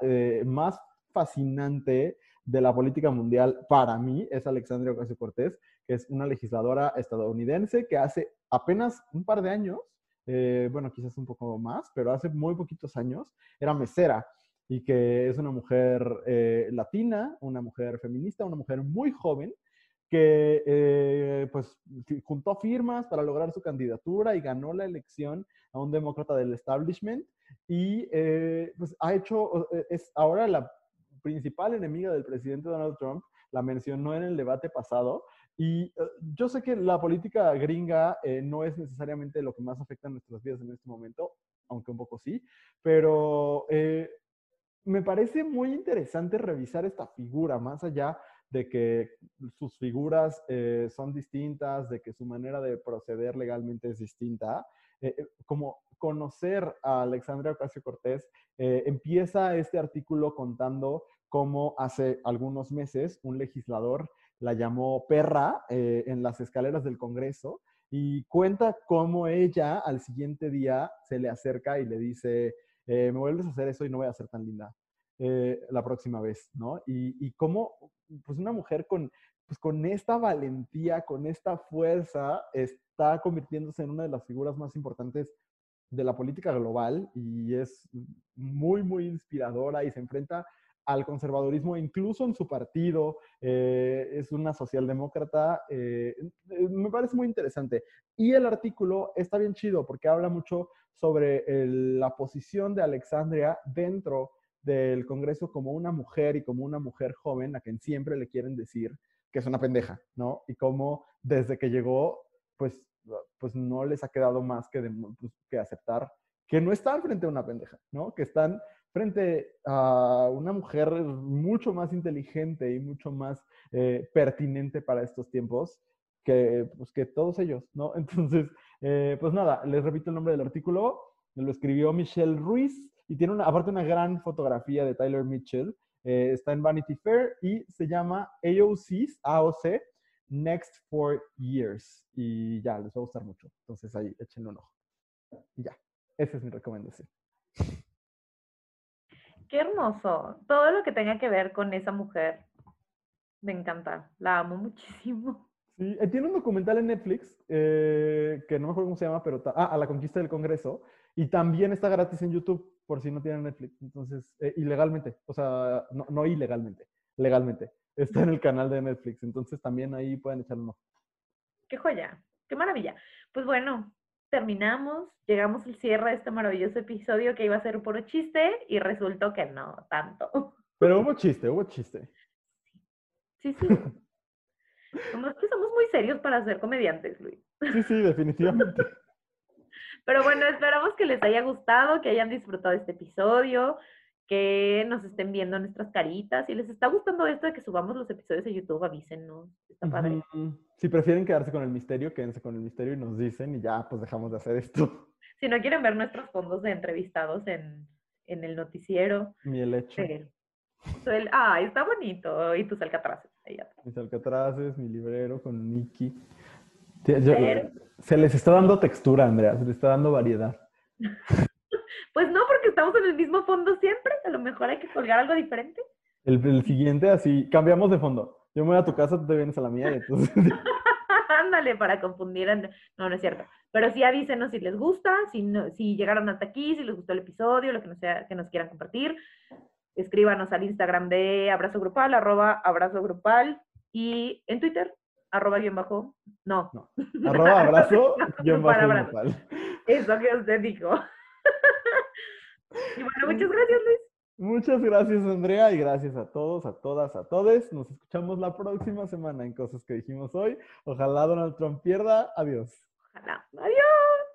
más fascinante de la política mundial para mí es Alexandria Ocasio-Cortez, que es una legisladora estadounidense que hace apenas un par de años, eh, bueno, quizás un poco más, pero hace muy poquitos años, era mesera y que es una mujer eh, latina, una mujer feminista, una mujer muy joven, que eh, pues juntó firmas para lograr su candidatura y ganó la elección a un demócrata del establishment y pues ha hecho, es ahora la principal enemiga del presidente Donald Trump, la mencionó en el debate pasado. Y eh, yo sé que la política gringa eh, no es necesariamente lo que más afecta a nuestras vidas en este momento, aunque un poco sí, pero eh, me parece muy interesante revisar esta figura, más allá de que sus figuras son distintas, de que su manera de proceder legalmente es distinta, como conocer a Alexandria Ocasio Cortés, empieza este artículo contando cómo hace algunos meses un legislador la llamó perra eh, en las escaleras del Congreso y cuenta cómo ella al siguiente día se le acerca y le dice, eh, me vuelves a hacer eso y no voy a ser tan linda eh, la próxima vez, ¿no? Y, y cómo, pues una mujer con, pues con esta valentía, con esta fuerza, está convirtiéndose en una de las figuras más importantes de la política global y es muy, muy inspiradora y se enfrenta al conservadurismo, incluso en su partido, eh, es una socialdemócrata, eh, eh, me parece muy interesante. Y el artículo está bien chido porque habla mucho sobre la posición de Alexandria dentro del Congreso como una mujer y como una mujer joven a quien siempre le quieren decir que es una pendeja, ¿no? Y cómo desde que llegó, pues, pues no les ha quedado más que, pues, que aceptar que no están frente a una pendeja, ¿no? Que están frente a una mujer mucho más inteligente y mucho más eh, pertinente para estos tiempos que, pues, que todos ellos, ¿no? Entonces, eh, pues nada, les repito el nombre del artículo, lo escribió Michelle Ruiz y tiene una, aparte una gran fotografía de Tyler Mitchell, eh, está en Vanity Fair y se llama AOC's, AOC, Next Four Years. Y ya, les va a gustar mucho. Entonces ahí, échenle un ojo. Y ya, esa es mi recomendación. Qué hermoso. Todo lo que tenga que ver con esa mujer. Me encanta. La amo muchísimo. Sí, eh, tiene un documental en Netflix eh, que no me acuerdo cómo se llama, pero ah, a la conquista del Congreso. Y también está gratis en YouTube, por si no tienen Netflix. Entonces, eh, ilegalmente. O sea, no, no, ilegalmente, legalmente. Está en el canal de Netflix. Entonces también ahí pueden echarle un ojo. Qué joya, qué maravilla. Pues bueno, terminamos, llegamos al cierre de este maravilloso episodio que iba a ser puro chiste y resultó que no tanto. Pero hubo chiste, hubo chiste. Sí, sí. Que somos muy serios para ser comediantes, Luis. Sí, sí, definitivamente. Pero bueno, esperamos que les haya gustado, que hayan disfrutado este episodio que nos estén viendo nuestras caritas. Si les está gustando esto de que subamos los episodios a YouTube, avísenos. Está padre. Si prefieren quedarse con el misterio, quédense con el misterio y nos dicen y ya, pues dejamos de hacer esto. Si no quieren ver nuestros fondos de entrevistados en, en el noticiero. Ni el hecho. ah, está bonito. Y tus alcatraces. Mis alcatraces, mi librero con Nicky. se les está dando textura, Andrea. Se les está dando variedad. Estamos en el mismo fondo siempre, a lo mejor hay que colgar algo diferente. El, el siguiente, así, cambiamos de fondo. Yo me voy a tu casa, tú te vienes a la mía y entonces... Ándale, para confundir. No, no es cierto. Pero sí avísenos si les gusta, si, no- si llegaron hasta aquí, si les gustó el episodio, lo que nos, sea, que nos quieran compartir. Escríbanos al Instagram de Abrazo Grupal, arroba Abrazo Grupal, y en Twitter, arroba guion bajo, no. No. Arroba abrazo, guion bajo. Eso que usted dijo. Y bueno, muchas gracias, Luis. Muchas gracias, Andrea, y gracias a todos, a todas, a todes. Nos escuchamos la próxima semana en Cosas que dijimos hoy. Ojalá Donald Trump pierda. Adiós. Ojalá. Adiós.